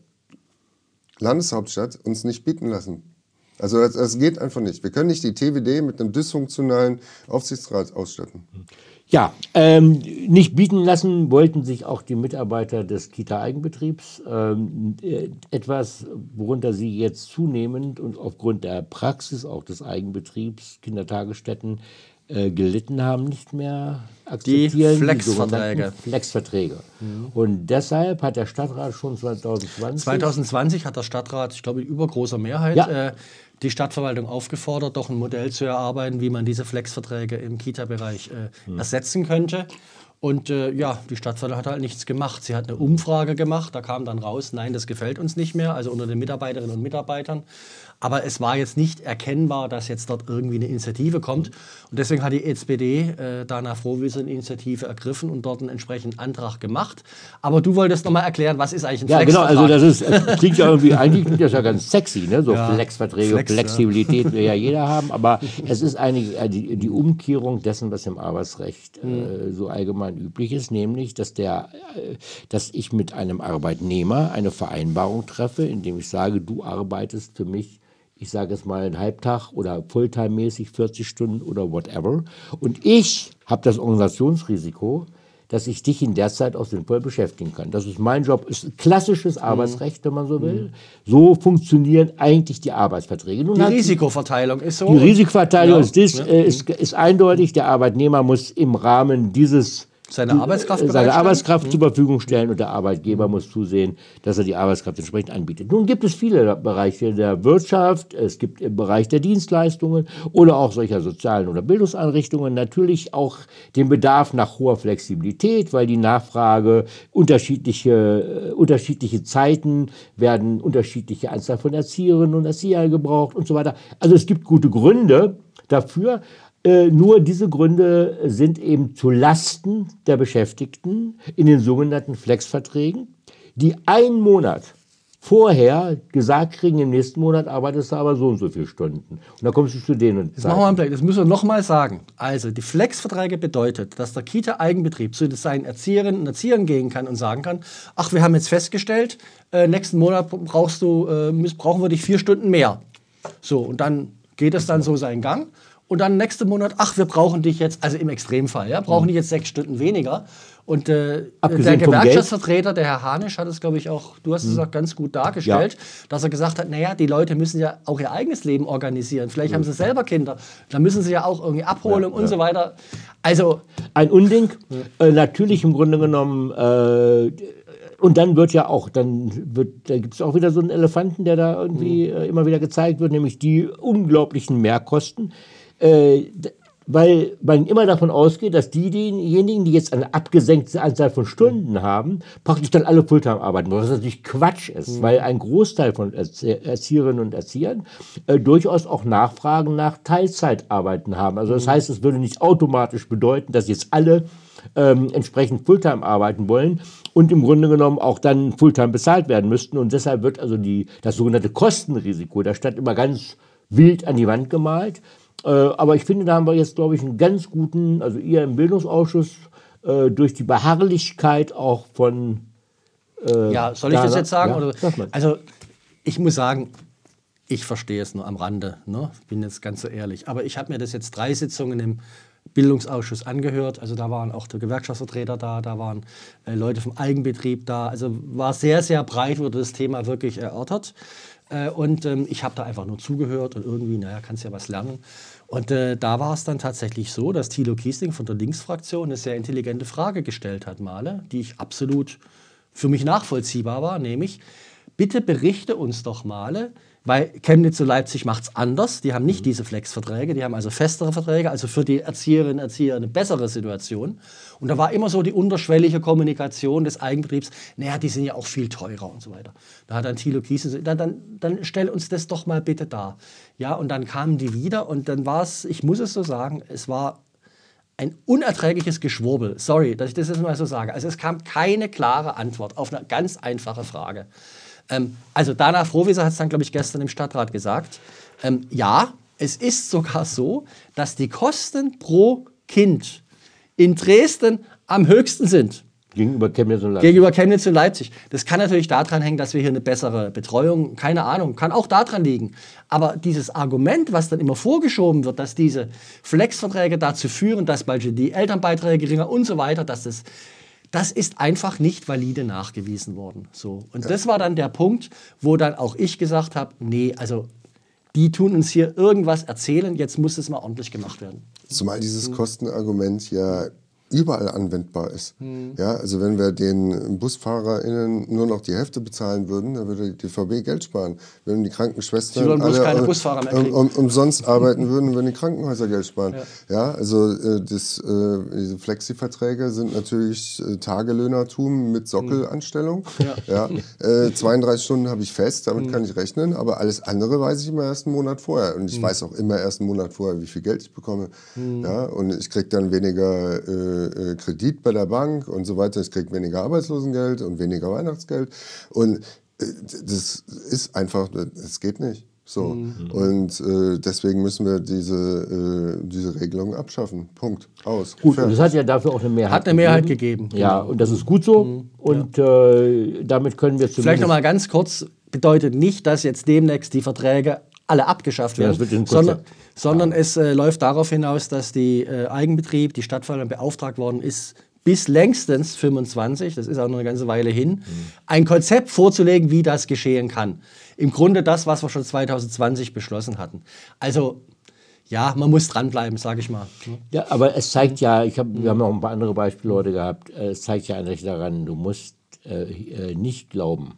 Landeshauptstadt uns nicht bieten lassen. Also das, das geht einfach nicht. Wir können nicht die TWD mit einem dysfunktionalen Aufsichtsrat ausstatten. Ja, ähm, nicht bieten lassen wollten sich auch die Mitarbeiter des Kita-Eigenbetriebs. Ähm, äh, etwas, worunter sie jetzt zunehmend und aufgrund der Praxis auch des Eigenbetriebs, Kindertagesstätten, äh, gelitten haben, nicht mehr akzeptieren. Flexverträge. sogenannten Flexverträge. Und deshalb hat der Stadtrat schon 2020 2020 hat der Stadtrat, ich glaube, in übergroßer Mehrheit Ja. äh, die Stadtverwaltung aufgefordert, doch ein Modell zu erarbeiten, wie man diese Flexverträge im Kita-Bereich äh, Hm. ersetzen könnte. Und äh, ja, die Stadtverwaltung hat halt nichts gemacht. Sie hat eine Umfrage gemacht, da kam dann raus, nein, das gefällt uns nicht mehr, also unter den Mitarbeiterinnen und Mitarbeitern. Aber es war jetzt nicht erkennbar, dass jetzt dort irgendwie eine Initiative kommt. Und deswegen hat die SPD äh, Dana Frohwiese eine Initiative ergriffen und dort einen entsprechenden Antrag gemacht. Aber du wolltest nochmal erklären, was ist eigentlich ein Ja, genau, Flexvertrag? also das ist, es klingt ja irgendwie, eigentlich klingt das ja ganz sexy, ne? so Ja, Flexverträge, Flex, ja. Flexibilität will ja (laughs) jeder haben, aber es ist eine, äh, die, die Umkehrung dessen, was im Arbeitsrecht äh, so allgemein üblich ist, nämlich, dass, der, äh, dass ich mit einem Arbeitnehmer eine Vereinbarung treffe, indem ich sage, du arbeitest für mich ich sage es mal, einen Halbtag oder Fulltime-mäßig 40 Stunden oder whatever. Und ich habe das Organisationsrisiko, dass ich dich in der Zeit auch sinnvoll beschäftigen kann. Das ist mein Job, ist klassisches Arbeitsrecht, wenn man so will. So funktionieren eigentlich die Arbeitsverträge. Nun Die Risikoverteilung ist so. die Risikoverteilung Ja, ist, ja. äh, ist, ist eindeutig. Der Arbeitnehmer muss im Rahmen dieses Seine Arbeitskraft seine bereitstellen. Mhm. Arbeitskraft zur Verfügung stellen und der Arbeitgeber muss zusehen, dass er die Arbeitskraft entsprechend anbietet. Nun gibt es viele Bereiche der Wirtschaft, es gibt im Bereich der Dienstleistungen oder auch solcher sozialen oder Bildungseinrichtungen natürlich auch den Bedarf nach hoher Flexibilität, weil die Nachfrage unterschiedliche, äh, unterschiedliche Zeiten werden unterschiedliche Anzahl von Erzieherinnen und Erziehern gebraucht und so weiter. Also es gibt gute Gründe dafür. Äh, Nur diese Gründe sind eben zu Lasten der Beschäftigten in den sogenannten Flexverträgen, die einen Monat vorher gesagt kriegen, im nächsten Monat arbeitest du aber so und so viele Stunden. Und dann kommst du zu denen Das machen wir einen Blick. Das müssen wir nochmal sagen. Also, die Flexverträge bedeutet, dass der Kita-Eigenbetrieb zu seinen Erzieherinnen und Erziehern gehen kann und sagen kann: Ach, wir haben jetzt festgestellt, äh, nächsten Monat brauchst du, äh, brauchen wir dich vier Stunden mehr. So, und dann geht es dann so seinen Gang. Und dann nächsten Monat, ach, wir brauchen dich jetzt, also im Extremfall, ja, brauchen dich jetzt sechs Stunden weniger. Und äh, der. Gewerkschaftsvertreter, der Herr Hanisch, hat es, glaube ich, auch, du hast es auch ganz gut dargestellt, dass er gesagt hat, naja, die Leute müssen ja auch ihr eigenes Leben organisieren. Vielleicht haben sie selber Kinder, dann müssen sie ja auch irgendwie abholen und so weiter. Also, ein Unding. Äh, natürlich im Grunde genommen. Äh, und dann wird ja auch, dann wird, da gibt es auch wieder so einen Elefanten, der da irgendwie äh, immer wieder gezeigt wird, nämlich die unglaublichen Mehrkosten. Äh, weil man immer davon ausgeht, dass die, diejenigen, die jetzt eine abgesenkte Anzahl von Stunden haben, praktisch dann alle Fulltime arbeiten, was natürlich Quatsch ist, mhm. weil ein Großteil von Erzieherinnen und Erziehern äh, durchaus auch Nachfragen nach Teilzeitarbeiten haben. Also das mhm. heißt, es würde nicht automatisch bedeuten, dass jetzt alle ähm, entsprechend Fulltime arbeiten wollen und im Grunde genommen auch dann Fulltime bezahlt werden müssten. Und deshalb wird also die, das sogenannte Kostenrisiko der Stadt immer ganz wild an die Wand gemalt. Äh, aber ich finde, da haben wir jetzt, glaube ich, einen ganz guten, also ihr im Bildungsausschuss, äh, durch die Beharrlichkeit auch von. Äh, ja, soll ich das jetzt sagen? Ja, oder? Also, ich muss sagen, ich verstehe es nur am Rande, ne? bin jetzt ganz so ehrlich. Aber ich habe mir das jetzt drei Sitzungen im Bildungsausschuss angehört. Also da waren auch der Gewerkschaftsvertreter da, da waren äh, Leute vom Eigenbetrieb da. Also war sehr, sehr breit, wurde das Thema wirklich erörtert. Äh, und ähm, ich habe da einfach nur zugehört und irgendwie, naja, kannst ja was lernen. Und äh, da war es dann tatsächlich so, dass Thilo Kiesling von der Linksfraktion eine sehr intelligente Frage gestellt hat, Male, die ich absolut für mich nachvollziehbar war, nämlich, bitte berichte uns doch mal, weil Chemnitz und Leipzig macht es anders. Die haben nicht mhm. diese Flex-Verträge, die haben also festere Verträge, also für die Erzieherinnen und Erzieher eine bessere Situation. Und da war immer so die unterschwellige Kommunikation des Eigenbetriebs, naja, die sind ja auch viel teurer und so weiter. Da hat dann Thilo Kiesen gesagt, dann, dann, dann stell uns das doch mal bitte dar. Ja, und dann kamen die wieder und dann war es, ich muss es so sagen, es war ein unerträgliches Geschwurbel. Sorry, dass ich das jetzt mal so sage. Also es kam keine klare Antwort auf eine ganz einfache Frage. Ähm, also Dana Frohwieser hat es dann, glaube ich, gestern im Stadtrat gesagt. Ähm, ja, es ist sogar so, dass die Kosten pro Kind in Dresden am höchsten sind. Gegenüber Chemnitz und Leipzig. Gegenüber Chemnitz und Leipzig. Das kann natürlich daran hängen, dass wir hier eine bessere Betreuung, keine Ahnung, kann auch daran liegen. Aber dieses Argument, was dann immer vorgeschoben wird, dass diese Flexverträge dazu führen, dass bald die Elternbeiträge geringer und so weiter, dass das das ist einfach nicht valide nachgewiesen worden. So. Und ja. das war dann der Punkt, wo dann auch ich gesagt habe, nee, also die tun uns hier irgendwas erzählen, jetzt muss es mal ordentlich gemacht werden. Zumal dieses Kostenargument ja überall anwendbar ist. Mhm. Ja, also wenn wir den BusfahrerInnen nur noch die Hälfte bezahlen würden, dann würde die DVB Geld sparen. Wenn die Krankenschwestern alle keine Busfahrer mehr um, umsonst arbeiten würden, würden die Krankenhäuser Geld sparen. Ja, ja also äh, das, äh, diese Flexi-Verträge sind natürlich äh, Tagelöhnertum mit Sockelanstellung. Mhm. Ja. ja. 32 äh, Stunden habe ich fest, damit mhm. kann ich rechnen, aber alles andere weiß ich immer erst einen Monat vorher. Und ich mhm. weiß auch immer erst einen Monat vorher, wie viel Geld ich bekomme. Mhm. Ja, und ich kriege dann weniger äh, Kredit bei der Bank und so weiter. Ich kriege weniger Arbeitslosengeld und weniger Weihnachtsgeld. Und äh, das ist einfach, es geht nicht. So. Mhm. Und äh, deswegen müssen wir diese, äh, diese Regelung abschaffen. Punkt. Aus. Gut, und es hat ja dafür auch eine Mehrheit Hat eine Mehrheit gegeben. gegeben. Ja, und das ist gut so. Mhm. Und ja. äh, damit können wir zumindest. Vielleicht noch mal ganz kurz: bedeutet nicht, dass jetzt demnächst die Verträge alle abgeschafft werden, ja, sondern, sondern es äh, läuft darauf hinaus, dass die äh, Eigenbetrieb, die Stadtverwaltung beauftragt worden ist, bis längstens 25, das ist auch noch eine ganze Weile hin, mhm. ein Konzept vorzulegen, wie das geschehen kann. Im Grunde das, was wir schon 2020 beschlossen hatten. Also ja, man muss dranbleiben, sage ich mal. Ja, aber es zeigt ja, ich hab, wir haben auch ein paar andere Beispiele heute gehabt, äh, es zeigt ja eigentlich daran, du musst äh, äh, nicht glauben,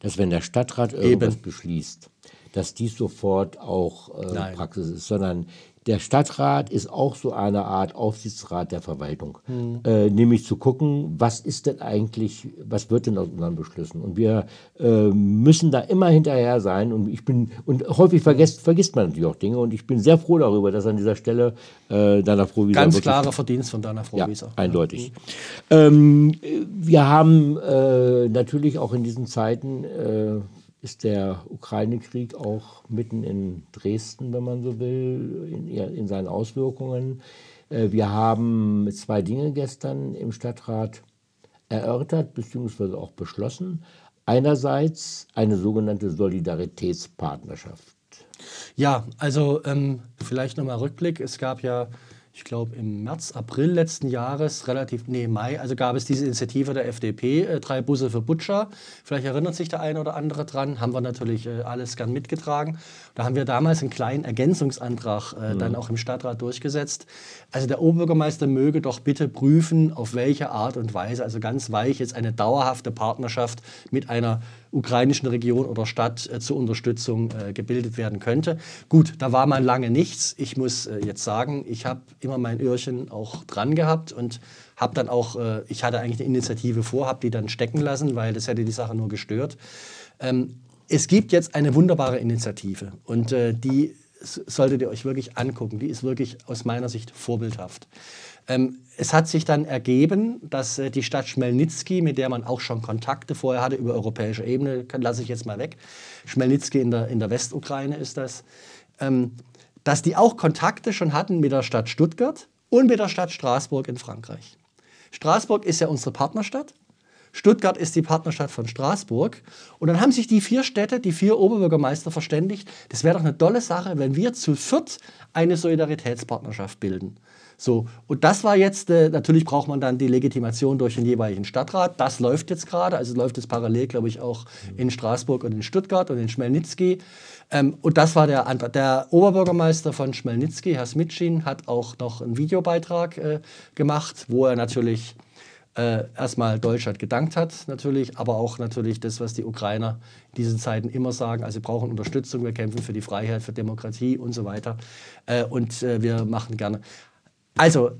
dass wenn der Stadtrat irgendwas Eben. beschließt, dass dies sofort auch äh, Praxis ist, sondern der Stadtrat ist auch so eine Art Aufsichtsrat der Verwaltung, mhm. äh, nämlich zu gucken, was ist denn eigentlich, was wird denn aus unseren Beschlüssen? Und wir äh, müssen da immer hinterher sein. Und ich bin und häufig vergesst, vergisst man natürlich auch Dinge. Und ich bin sehr froh darüber, dass an dieser Stelle äh, Dana Frohwieser ganz klarer Verdienst von Dana Frohwieser. Ja, eindeutig. Mhm. Ähm, wir haben äh, natürlich auch in diesen Zeiten äh, ist der Ukraine-Krieg auch mitten in Dresden, wenn man so will, in, in seinen Auswirkungen. Äh, wir haben zwei Dinge gestern im Stadtrat erörtert bzw. auch beschlossen. Einerseits eine sogenannte Solidaritätspartnerschaft. Ja, also ähm, vielleicht nochmal Rückblick. Es gab ja ich glaube, im März, April letzten Jahres, relativ, nee, Mai, also gab es diese Initiative der FDP, äh, drei Busse für Butcher. Vielleicht erinnert sich der eine oder andere dran, haben wir natürlich äh, alles gern mitgetragen. Da haben wir damals einen kleinen Ergänzungsantrag äh, mhm. dann auch im Stadtrat durchgesetzt. Also der Oberbürgermeister möge doch bitte prüfen, auf welche Art und Weise, also ganz weich, jetzt eine dauerhafte Partnerschaft mit einer ukrainischen Region oder Stadt äh, zur Unterstützung äh, gebildet werden könnte. Gut, da war man lange nichts. Ich muss äh, jetzt sagen, ich habe immer mein Öhrchen auch dran gehabt und habe dann auch, äh, ich hatte eigentlich eine Initiative vor, habe die dann stecken lassen, weil das hätte die Sache nur gestört. Ähm, es gibt jetzt eine wunderbare Initiative und äh, die solltet ihr euch wirklich angucken. Die ist wirklich aus meiner Sicht vorbildhaft. Ähm, es hat sich dann ergeben, dass äh, die Stadt Schmelnitski, mit der man auch schon Kontakte vorher hatte über europäische Ebene, lasse ich jetzt mal weg, Schmelnitski in der, in der Westukraine ist das, ähm, dass die auch Kontakte schon hatten mit der Stadt Stuttgart und mit der Stadt Straßburg in Frankreich. Straßburg ist ja unsere Partnerstadt. Stuttgart ist die Partnerstadt von Straßburg. Und dann haben sich die vier Städte, die vier Oberbürgermeister verständigt, das wäre doch eine tolle Sache, wenn wir zu viert eine Solidaritätspartnerschaft bilden. So, und das war jetzt, äh, natürlich braucht man dann die Legitimation durch den jeweiligen Stadtrat. Das läuft jetzt gerade, also läuft es parallel, glaube ich, auch in Straßburg und in Stuttgart und in Schmelnitzki. Ähm, und das war der Antrag. Der Oberbürgermeister von Schmelnitzki, Herr Smitschin, hat auch noch einen Videobeitrag äh, gemacht, wo er natürlich äh, erstmal Deutschland gedankt hat, natürlich, aber auch natürlich das, was die Ukrainer in diesen Zeiten immer sagen. Also, wir brauchen Unterstützung, wir kämpfen für die Freiheit, für Demokratie und so weiter. Äh, und äh, wir machen gerne. Also,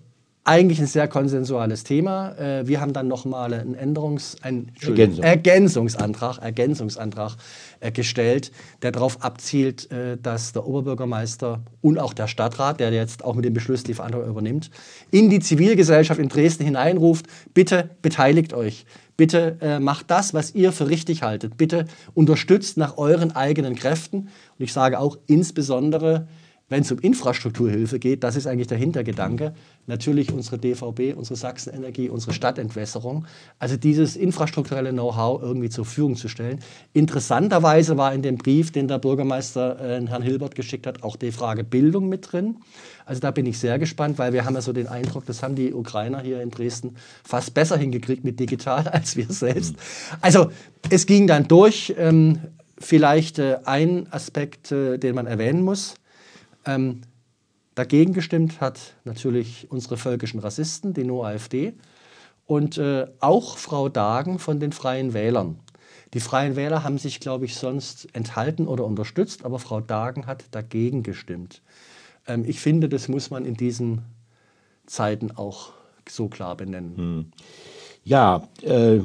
eigentlich ein sehr konsensuales Thema. Äh, wir haben dann nochmal einen Änderungs-, einen Ergänzung. Ergänzungsantrag, Ergänzungsantrag äh, gestellt, der darauf abzielt, äh, dass der Oberbürgermeister und auch der Stadtrat, der jetzt auch mit dem Beschluss die Verantwortung übernimmt, in die Zivilgesellschaft in Dresden hineinruft, bitte beteiligt euch. Bitte äh, macht das, was ihr für richtig haltet. Bitte unterstützt nach euren eigenen Kräften. Und ich sage auch insbesondere wenn es um Infrastrukturhilfe geht, das ist eigentlich der Hintergedanke, natürlich unsere DVB, unsere Sachsenenergie, unsere Stadtentwässerung, also dieses infrastrukturelle Know-how irgendwie zur Verfügung zu stellen. Interessanterweise war in dem Brief, den der Bürgermeister äh, Herrn Hilbert geschickt hat, auch die Frage Bildung mit drin. Also da bin ich sehr gespannt, weil wir haben ja so den Eindruck, das haben die Ukrainer hier in Dresden fast besser hingekriegt mit digital (laughs) als wir selbst. Also es ging dann durch. Ähm, vielleicht äh, ein Aspekt, äh, den man erwähnen muss. Ähm, dagegen gestimmt hat natürlich unsere völkischen Rassisten, die No-AfD, und äh, auch Frau Dagen von den Freien Wählern. Die Freien Wähler haben sich, glaube ich, sonst enthalten oder unterstützt, aber Frau Dagen hat dagegen gestimmt. Ähm, ich finde, das muss man in diesen Zeiten auch so klar benennen. Hm. Ja, äh,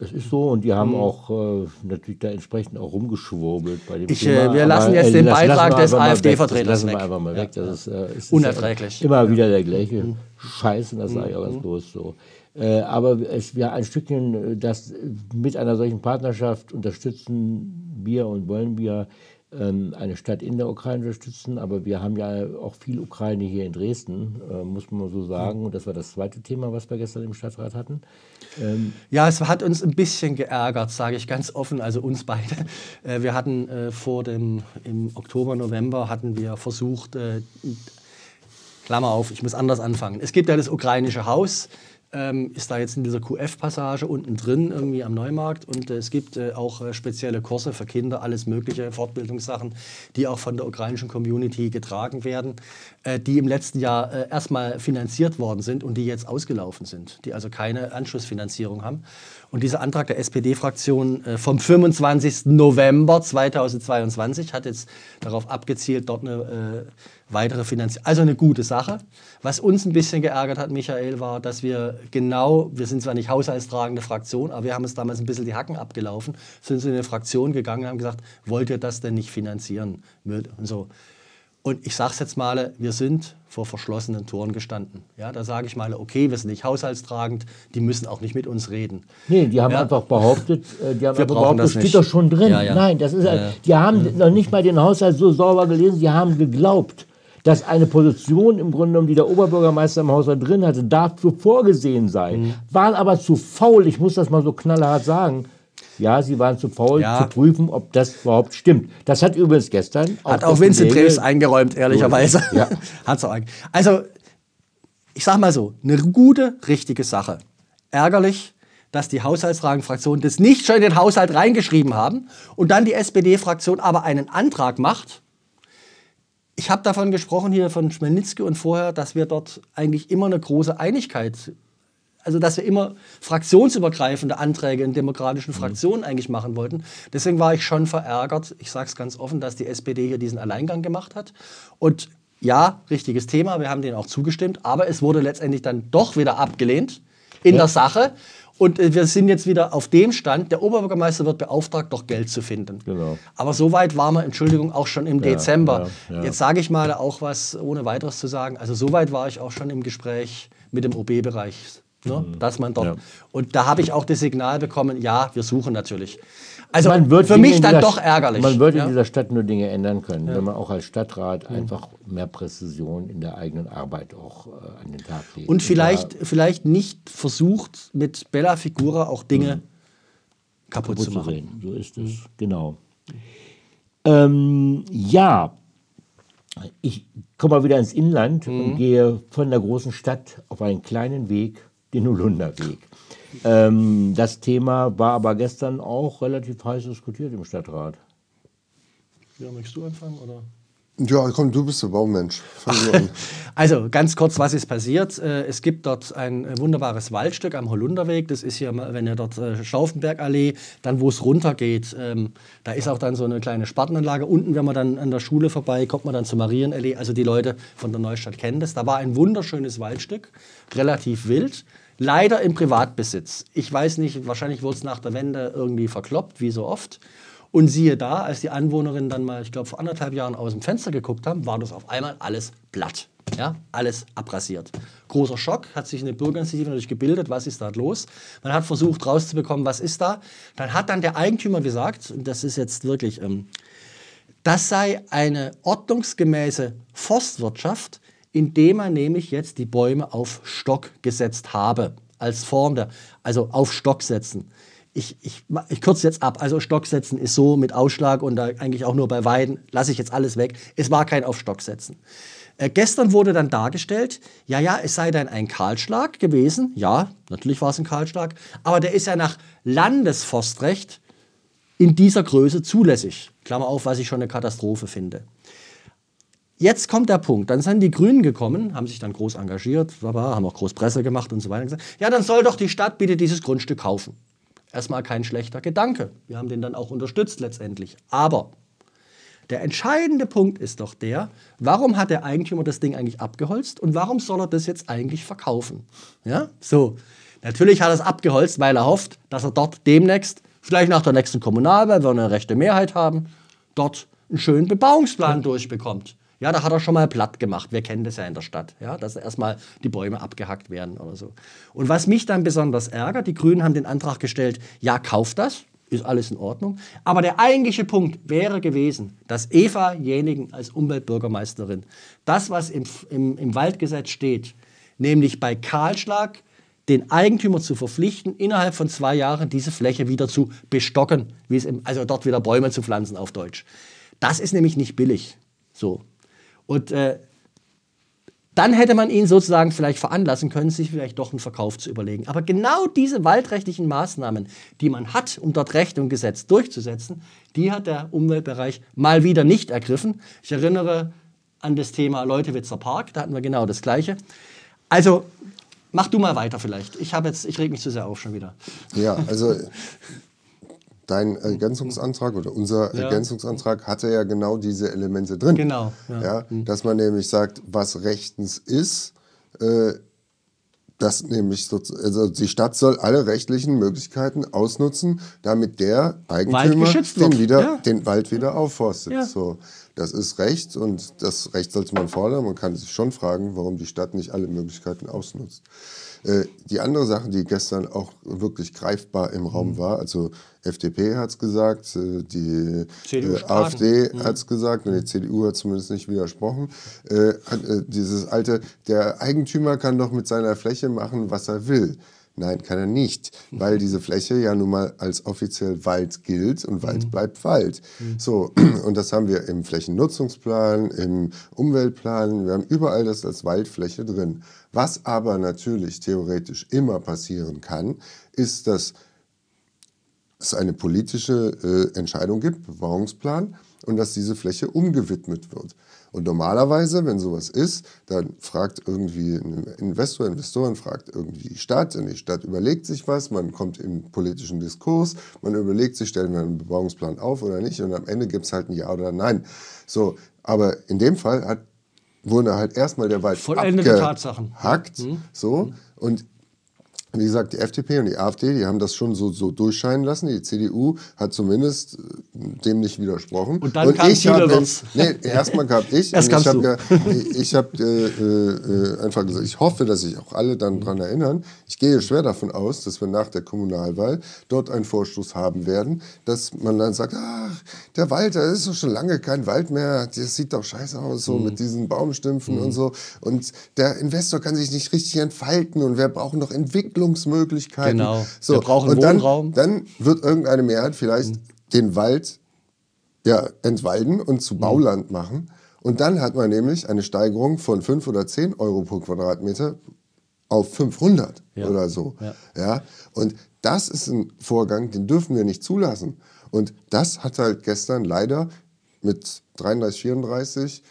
das ist so und die haben mhm. auch äh, natürlich da entsprechend auch rumgeschwurbelt bei dem ich, Thema. Äh, wir lassen jetzt den Beitrag des AfD-Vertreters weg. Das lassen wir einfach mal weg. Das ist, äh, ist Unerträglich. immer wieder der gleiche mhm. Scheiß und das sage ich auch ganz mhm. bloß so. Äh, aber es wäre ein Stückchen, äh, das mit einer solchen Partnerschaft unterstützen wir und wollen wir eine Stadt in der Ukraine unterstützen, aber wir haben ja auch viel Ukraine hier in Dresden, äh, muss man so sagen. Und das war das zweite Thema, was wir gestern im Stadtrat hatten. Ähm ja, es hat uns ein bisschen geärgert, sage ich ganz offen, also uns beide. (laughs) Äh, wir hatten äh, vor dem, im Oktober, November hatten wir versucht, Klammer auf, ich muss anders anfangen. Es gibt ja das ukrainische Haus, ähm, ist da jetzt in dieser QF-Passage unten drin, irgendwie am Neumarkt. Und äh, es gibt äh, auch äh, spezielle Kurse für Kinder, alles mögliche, Fortbildungssachen, die auch von der ukrainischen Community getragen werden, äh, die im letzten Jahr äh, erstmal finanziert worden sind und die jetzt ausgelaufen sind, die also keine Anschlussfinanzierung haben. Und dieser Antrag der SPD-Fraktion vom 25. November 2022 hat jetzt darauf abgezielt, dort eine weitere Finanzierung, also eine gute Sache. Was uns ein bisschen geärgert hat, Michael, war, dass wir genau, wir sind zwar nicht haushaltstragende Fraktion, aber wir haben uns damals ein bisschen die Hacken abgelaufen, sind in eine Fraktion gegangen und haben gesagt, wollt ihr das denn nicht finanzieren? Und so. Und ich sage es jetzt mal, wir sind vor verschlossenen Toren gestanden. Ja, da sage ich mal, okay, wir sind nicht haushaltstragend, die müssen auch nicht mit uns reden. Nee, die haben ja. einfach behauptet, äh, die haben wir behauptet, das, das steht doch schon drin. Ja, ja. Nein, das ist, die haben noch nicht mal den Haushalt so sauber gelesen, die haben geglaubt, dass eine Position im Grunde genommen, die der Oberbürgermeister im Haushalt drin hatte, dafür vorgesehen sei. Mhm. Waren aber zu faul, ich muss das mal so knallhart sagen, ja, sie waren zu faul ja. zu prüfen, ob das überhaupt stimmt. Das hat übrigens gestern auch Hat auch Vincent Dreves eingeräumt, ehrlicherweise. Ja. (laughs) Hat's auch also, ich sag mal so, eine gute, richtige Sache. Ärgerlich, dass die Haushaltsfragenfraktionen das nicht schon in den Haushalt reingeschrieben haben und dann die SPD-Fraktion aber einen Antrag macht. Ich habe davon gesprochen hier von Schmelnitzki und vorher, dass wir dort eigentlich immer eine große Einigkeit also dass wir immer fraktionsübergreifende Anträge in demokratischen Fraktionen eigentlich machen wollten. Deswegen war ich schon verärgert, ich sage es ganz offen, dass die SPD hier diesen Alleingang gemacht hat. Und ja, richtiges Thema, wir haben denen auch zugestimmt, aber es wurde letztendlich dann doch wieder abgelehnt in der Sache. Und äh, wir sind jetzt wieder auf dem Stand, der Oberbürgermeister wird beauftragt, doch Geld zu finden. Genau. Aber so weit waren wir, Entschuldigung, auch schon im Dezember. ja, ja. Jetzt sage ich mal auch was, ohne weiteres zu sagen. Also so weit war ich auch schon im Gespräch mit dem OB-Bereich. Ne? Dass man dort. Mhm. Ja. Und da habe ich auch das Signal bekommen, ja, wir suchen natürlich. Also Man wird für Dinge mich dann doch ärgerlich. Man wird ja? in dieser Stadt nur Dinge ändern können, wenn man auch als Stadtrat einfach mehr Präzision in der eigenen Arbeit auch äh, an den Tag legt. Und vielleicht, vielleicht nicht versucht, mit Bella Figura auch Dinge kaputt, gut zu zu machen. sehen. So ist es, genau. Ähm, ja, ich komme mal wieder ins Inland Mhm. und gehe von der großen Stadt auf einen kleinen Weg, den Holunderweg. Ähm, das Thema war aber gestern auch relativ heiß diskutiert im Stadtrat. Ja, möchtest du anfangen? Oder? Ja, komm, du bist der Baumensch. (laughs) Also ganz kurz, was ist passiert? Äh, Es gibt dort ein äh, wunderbares Waldstück am Holunderweg. Das ist hier, wenn ihr dort äh, Stauffenbergallee, dann wo es runtergeht, ähm, da ist auch dann so eine kleine Spartenanlage. Unten, wenn man dann an der Schule vorbei, kommt man dann zur Marienallee. Also die Leute von der Neustadt kennen das. Da war ein wunderschönes Waldstück, relativ wild. Leider im Privatbesitz. Ich weiß nicht, wahrscheinlich wurde es nach der Wende irgendwie verkloppt, wie so oft. Und siehe da, als die Anwohnerinnen dann mal, ich glaube, vor anderthalb Jahren aus dem Fenster geguckt haben, war das auf einmal alles platt. Ja, alles abrasiert. Großer Schock, hat sich eine Bürgerinitiative natürlich gebildet, was ist da los? Man hat versucht rauszubekommen, was ist da. Dann hat dann der Eigentümer gesagt, und das ist jetzt wirklich, ähm, das sei eine ordnungsgemäße Forstwirtschaft, indem man nämlich jetzt die Bäume auf Stock gesetzt habe. Als Form der, also auf Stock setzen. Ich, ich, ich kürze jetzt ab. Also Stock setzen ist so mit Ausschlag und da eigentlich auch nur bei Weiden, lasse ich jetzt alles weg. Es war kein auf Stock setzen. Äh, gestern wurde dann dargestellt, ja, ja, es sei dann ein Kahlschlag gewesen. Ja, natürlich war es ein Kahlschlag. Aber der ist ja nach Landesforstrecht in dieser Größe zulässig. Klammer auf, was ich schon eine Katastrophe finde. Jetzt kommt der Punkt. Dann sind die Grünen gekommen, haben sich dann groß engagiert, haben auch groß Presse gemacht und so weiter. Ja, dann soll doch die Stadt bitte dieses Grundstück kaufen. Erstmal kein schlechter Gedanke. Wir haben den dann auch unterstützt letztendlich. Aber der entscheidende Punkt ist doch der, warum hat der Eigentümer das Ding eigentlich abgeholzt und warum soll er das jetzt eigentlich verkaufen? Ja, so. Natürlich hat er es abgeholzt, weil er hofft, dass er dort demnächst, vielleicht nach der nächsten Kommunalwahl, wenn wir eine rechte Mehrheit haben, dort einen schönen Bebauungsplan durchbekommt. Ja, da hat er schon mal platt gemacht. Wir kennen das ja in der Stadt, ja, dass erstmal die Bäume abgehackt werden oder so. Und was mich dann besonders ärgert, die Grünen haben den Antrag gestellt, ja, kauft das, ist alles in Ordnung. Aber der eigentliche Punkt wäre gewesen, dass Eva Jenigen als Umweltbürgermeisterin das, was im, im, im Waldgesetz steht, nämlich bei Kahlschlag den Eigentümer zu verpflichten, innerhalb von zwei Jahren diese Fläche wieder zu bestocken, wie es im, also dort wieder Bäume zu pflanzen auf Deutsch. Das ist nämlich nicht billig. So. Und äh, dann hätte man ihn sozusagen vielleicht veranlassen können, sich vielleicht doch einen Verkauf zu überlegen. Aber genau diese waldrechtlichen Maßnahmen, die man hat, um dort Recht und Gesetz durchzusetzen, die hat der Umweltbereich mal wieder nicht ergriffen. Ich erinnere an das Thema Leutewitzer Park, da hatten wir genau das Gleiche. Also mach du mal weiter vielleicht. Ich habe jetzt, ich reg mich zu sehr auf schon wieder. Ja, also (laughs) dein Ergänzungsantrag oder unser Ja. Ergänzungsantrag hatte ja genau diese Elemente drin. Genau, ja. Ja. dass man nämlich sagt, was rechtens ist, äh, dass nämlich also die Stadt soll alle rechtlichen Möglichkeiten ausnutzen, damit der Eigentümer den, wieder, ja. den Wald wieder aufforstet. So, das ist Recht und das Recht sollte man fordern. Man kann sich schon fragen, warum die Stadt nicht alle Möglichkeiten ausnutzt. Äh, Die andere Sache, die gestern auch wirklich greifbar im Mhm. Raum war, also FDP hat es gesagt, äh, die äh. AfD hat es gesagt und die CDU hat zumindest nicht widersprochen. Äh, dieses alte, der Eigentümer kann doch mit seiner Fläche machen, was er will. Nein, kann er nicht, weil diese Fläche ja nun mal als offiziell Wald gilt und Wald bleibt Wald. So, (clears throat) und das haben wir im Flächennutzungsplan, im Umweltplan, wir haben überall das als Waldfläche drin. Was aber natürlich theoretisch immer passieren kann, ist, dass es eine politische äh, Entscheidung gibt, Bebauungsplan, und dass diese Fläche umgewidmet wird. Und normalerweise, wenn sowas ist, dann fragt irgendwie ein Investor, Investoren fragt irgendwie die Stadt und die Stadt überlegt sich was, man kommt in politischen Diskurs, man überlegt sich, stellen wir einen Bebauungsplan auf oder nicht und am Ende gibt es halt ein Ja oder Nein. So, aber in dem Fall hat, wurde halt erstmal der Wald Vollendete Tatsachen. abgehackt, so, und wie gesagt, die FDP und die AfD, die haben das schon so, so durchscheinen lassen. Die CDU hat zumindest äh, dem nicht widersprochen. Und dann kam ich hab. Nee, erstmal kam ich. Erst und ich habe hab, äh, äh, einfach gesagt, ich hoffe, dass sich auch alle dann dran erinnern. Ich gehe schwer davon aus, dass wir nach der Kommunalwahl dort einen Vorstoß haben werden, dass man dann sagt, ach, der Wald, da ist doch schon lange kein Wald mehr. Das sieht doch scheiße aus, so mit diesen Baumstümpfen und so. Und der Investor kann sich nicht richtig entfalten und wir brauchen noch Entwicklungsmöglichkeiten. Genau. So, Wir brauchen und dann, Wohnraum. dann wird irgendeine Mehrheit vielleicht den Wald ja, entwalden und Mhm. zu Bauland machen. Und dann hat man nämlich eine Steigerung von 5 oder 10 Euro pro Quadratmeter auf 500 Ja. oder so. Ja. Ja. Und das ist ein Vorgang, den dürfen wir nicht zulassen. Und das hat halt gestern leider mit 33, 34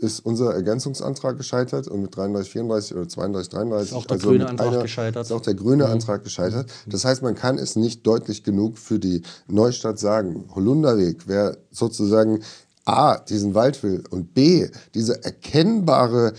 ist unser Ergänzungsantrag gescheitert und mit 33, 34 oder 32, 33 Ist auch der also grüne Antrag gescheitert. Mhm. Ist auch der grüne Antrag gescheitert. Das heißt, man kann es nicht deutlich genug für die Neustadt sagen. Holunderweg, wer sozusagen A, diesen Wald will und B, diese erkennbare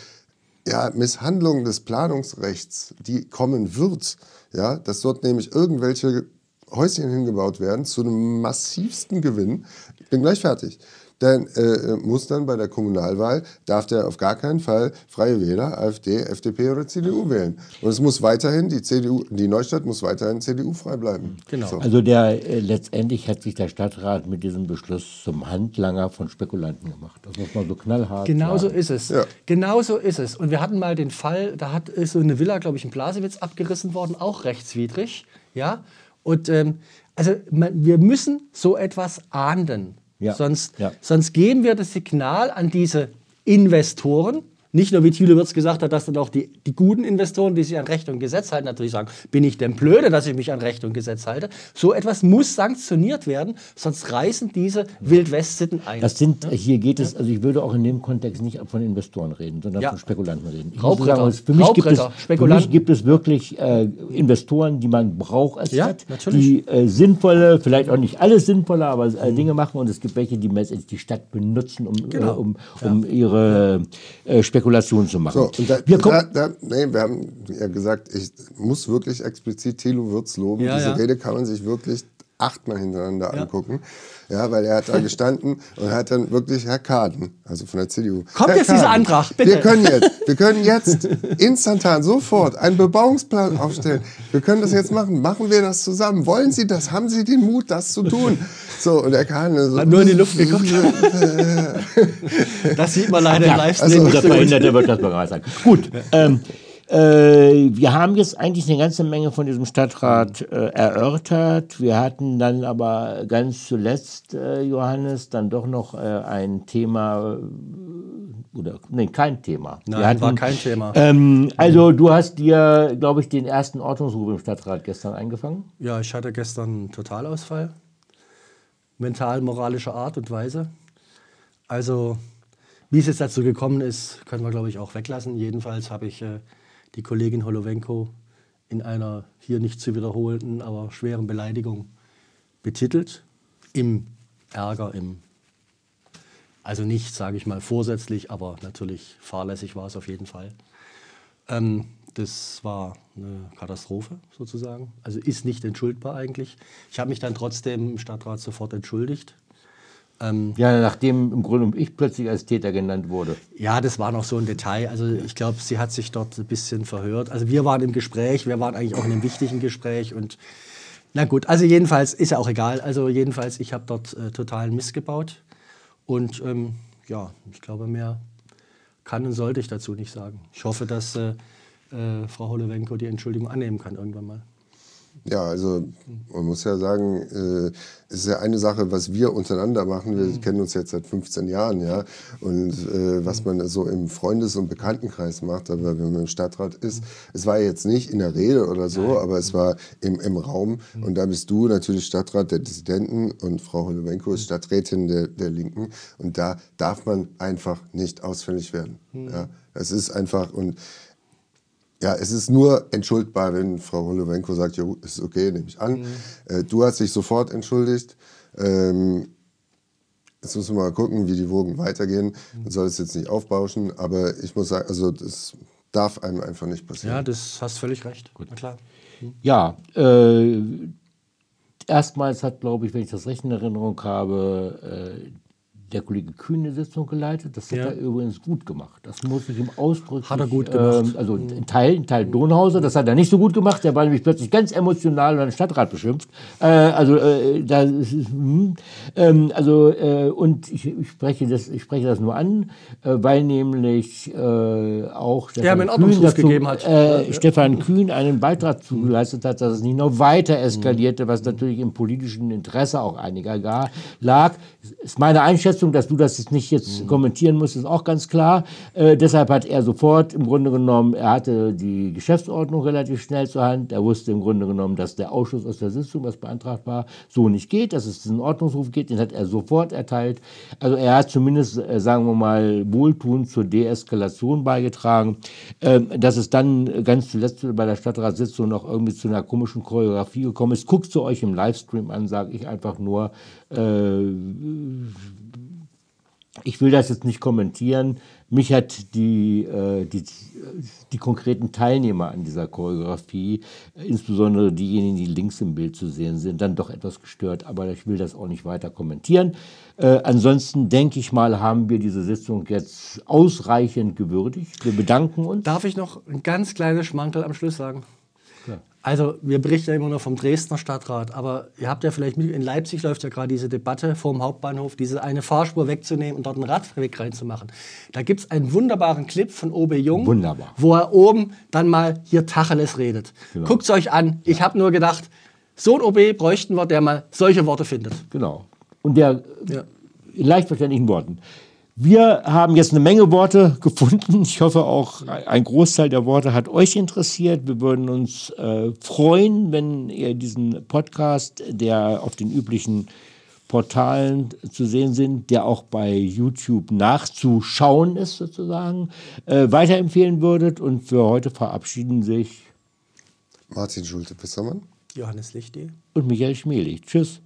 ja, Misshandlung des Planungsrechts, die kommen wird, ja, dass dort nämlich irgendwelche Häuschen hingebaut werden zu einem massivsten Gewinn. Ich bin gleich fertig. Dann äh, muss dann bei der Kommunalwahl, darf der auf gar keinen Fall Freie Wähler, AfD, FDP oder CDU wählen. Und es muss weiterhin, die CDU, die Neustadt muss weiterhin CDU-frei bleiben. Genau. So. Also der, äh, letztendlich hat sich der Stadtrat mit diesem Beschluss zum Handlanger von Spekulanten gemacht. Das muss man so knallhart Genau so sagen. ist es. Ja. Genau so ist es. Und wir hatten mal den Fall, da hat ist so eine Villa, glaube ich, in Blasewitz abgerissen worden, auch rechtswidrig. Ja. Und ähm, also man, wir müssen so etwas ahnden. Ja. Sonst, Ja. sonst geben wir das Signal an diese Investoren. Nicht nur, wie Thilo Wirtz gesagt hat, dass dann auch die, die guten Investoren, die sich an Recht und Gesetz halten, natürlich sagen, bin ich denn blöde, dass ich mich an Recht und Gesetz halte. So etwas muss sanktioniert werden, sonst reißen diese Wildwest-Sitten ein. Das sind, hier geht es, also ich würde auch in dem Kontext nicht von Investoren reden, sondern Ja. von Spekulanten reden. Ich Raubritter. sagen, für mich, gibt es, für mich gibt es wirklich äh, Investoren, die man braucht als Ja, Stadt, die äh, sinnvolle, vielleicht auch nicht alles sinnvolle, aber äh, Dinge machen und es gibt welche, die die Stadt benutzen, um, Genau. äh, um, um ihre äh, Spekulation zu machen. So, und da, wir da, da, nee, wir haben ja gesagt, ich muss wirklich explizit Thilo Wirtz loben. Ja, Diese ja. Rede kann man sich wirklich achtmal hintereinander angucken. Ja, weil er hat da gestanden (laughs) und hat dann wirklich Herr Kaden, also von der CDU. Kommt Herr jetzt dieser Kaden, Antrag, bitte. Wir können jetzt, wir können (laughs) jetzt instantan sofort einen Bebauungsplan aufstellen. Wir können das jetzt machen. Machen wir das zusammen. Wollen Sie das? Haben Sie den Mut, das zu tun? So, und der Kaden so, Hat nur in die Luft geguckt. (laughs) das sieht man leider im Livestream also- der. Verhinderte wird das bereit sein. Gut. Ähm, äh, wir haben jetzt eigentlich eine ganze Menge von diesem Stadtrat äh, erörtert. Wir hatten dann aber ganz zuletzt, äh, Johannes, dann doch noch äh, ein Thema, äh, oder nee, kein Thema. Nein, hatten, war kein Thema. Ähm, also du hast dir, glaube ich, den ersten Ordnungsruf im Stadtrat gestern eingefangen. Ja, ich hatte gestern einen Totalausfall. Mental-moralischer Art und Weise. Also, wie es jetzt dazu gekommen ist, können wir, glaube ich, auch weglassen. Jedenfalls habe ich äh, die Kollegin Holowenko in einer hier nicht zu wiederholenden, aber schweren Beleidigung betitelt. Im Ärger, im. Also nicht, sage ich mal, vorsätzlich, aber natürlich fahrlässig war es auf jeden Fall. Ähm, das war eine Katastrophe sozusagen. Also ist nicht entschuldbar eigentlich. Ich habe mich dann trotzdem im Stadtrat sofort entschuldigt. Ähm, Ja, nachdem im Grunde ich plötzlich als Täter genannt wurde. ja, das war noch so ein Detail. Also ich glaube, sie hat sich dort ein bisschen verhört. Also wir waren im Gespräch, wir waren eigentlich auch in einem wichtigen Gespräch und na gut, also jedenfalls ist ja auch egal. Also jedenfalls, ich habe dort äh, totalen Mist gebaut und ähm, ja, ich glaube, mehr kann und sollte ich dazu nicht sagen. Ich hoffe, dass äh, äh, Frau Holowenko die Entschuldigung annehmen kann irgendwann mal. Ja, also man muss ja sagen, äh, es ist ja eine Sache, was wir untereinander machen. Wir Mhm. kennen uns jetzt seit 15 Jahren, ja. Und äh, was man so im Freundes- und Bekanntenkreis macht, aber wenn man im Stadtrat ist, es war jetzt nicht in der Rede oder so, aber es war im, im Raum. Mhm. Und da bist du natürlich Stadtrat der Dissidenten und Frau Holowenko ist Stadträtin der, der Linken. Und da darf man einfach nicht ausfällig werden. Mhm. Ja. Es ist einfach und ja, es ist nur entschuldbar, wenn Frau Holowenko sagt, jo, ist okay, nehme ich an. Äh, du hast dich sofort entschuldigt. Ähm, jetzt müssen wir mal gucken, wie die Wogen weitergehen. Man soll es jetzt nicht aufbauschen, aber ich muss sagen, also das darf einem einfach nicht passieren. Ja, das hast völlig recht. Na klar. Ja, äh, erstmals hat, glaube ich, wenn ich das recht in Erinnerung habe, äh, der Kollege Kühn eine Sitzung geleitet. Das hat Ja. er übrigens gut gemacht. Das muss ich ihm ausdrücklich... Hat er gut gemacht. ähm, also ein Teil, ein Teil Donhauser, das hat er nicht so gut gemacht. Der war nämlich plötzlich ganz emotional und den Stadtrat beschimpft. Äh, also äh, da ist, hm, ähm, also äh, und ich, ich spreche das, ich spreche das nur an, äh, weil nämlich äh, auch Stefan einen Ordnungsruf gegeben hat. Äh, Stefan Kühn einen Beitrag zugeleistet hat, dass es nicht noch weiter eskalierte, was natürlich im politischen Interesse auch einiger gar lag. Ist meine Einschätzung, dass du das jetzt nicht jetzt kommentieren musst, ist auch ganz klar. Äh, deshalb hat er sofort im Grunde genommen, er hatte die Geschäftsordnung relativ schnell zur Hand. Er wusste im Grunde genommen, dass der Ausschuss aus der Sitzung, was beantragt war, so nicht geht, dass es diesen Ordnungsruf geht. Den hat er sofort erteilt. Also er hat zumindest, äh, sagen wir mal, wohltuend zur Deeskalation beigetragen. Ähm, dass es dann ganz zuletzt bei der Stadtratssitzung noch irgendwie zu einer komischen Choreografie gekommen ist. Guckt sie euch im Livestream an, sage ich einfach nur. Äh, ich will das jetzt nicht kommentieren. Mich hat die, äh, die, die konkreten Teilnehmer an dieser Choreografie, insbesondere diejenigen, die links im Bild zu sehen sind, dann doch etwas gestört. Aber ich will das auch nicht weiter kommentieren. Äh, ansonsten denke ich mal, haben wir diese Sitzung jetzt ausreichend gewürdigt. Wir bedanken uns. Darf ich noch ein ganz kleines Schmankerl am Schluss sagen? Also, wir berichten ja immer nur vom Dresdner Stadtrat, aber ihr habt ja vielleicht mit, in Leipzig läuft ja gerade diese Debatte vor dem Hauptbahnhof, diese eine Fahrspur wegzunehmen und dort einen Radweg reinzumachen. Da gibt es einen wunderbaren Clip von OB Jung, Wunderbar. wo er oben dann mal hier Tacheles redet. Guckt es euch an. Ich habe nur gedacht, so ein OB bräuchten wir, der mal solche Worte findet. Genau. Und der Ja. in leicht verständlichen Worten. Wir haben jetzt eine Menge Worte (laughs) gefunden. Ich hoffe auch, ein Großteil der Worte hat euch interessiert. Wir würden uns äh, freuen, wenn ihr diesen Podcast, der auf den üblichen Portalen zu sehen sind, der auch bei YouTube nachzuschauen ist, sozusagen, äh, weiterempfehlen würdet. Und für heute verabschieden sich Martin Schulte-Pissermann. Johannes Lichti. und Michael Schmelig. Tschüss.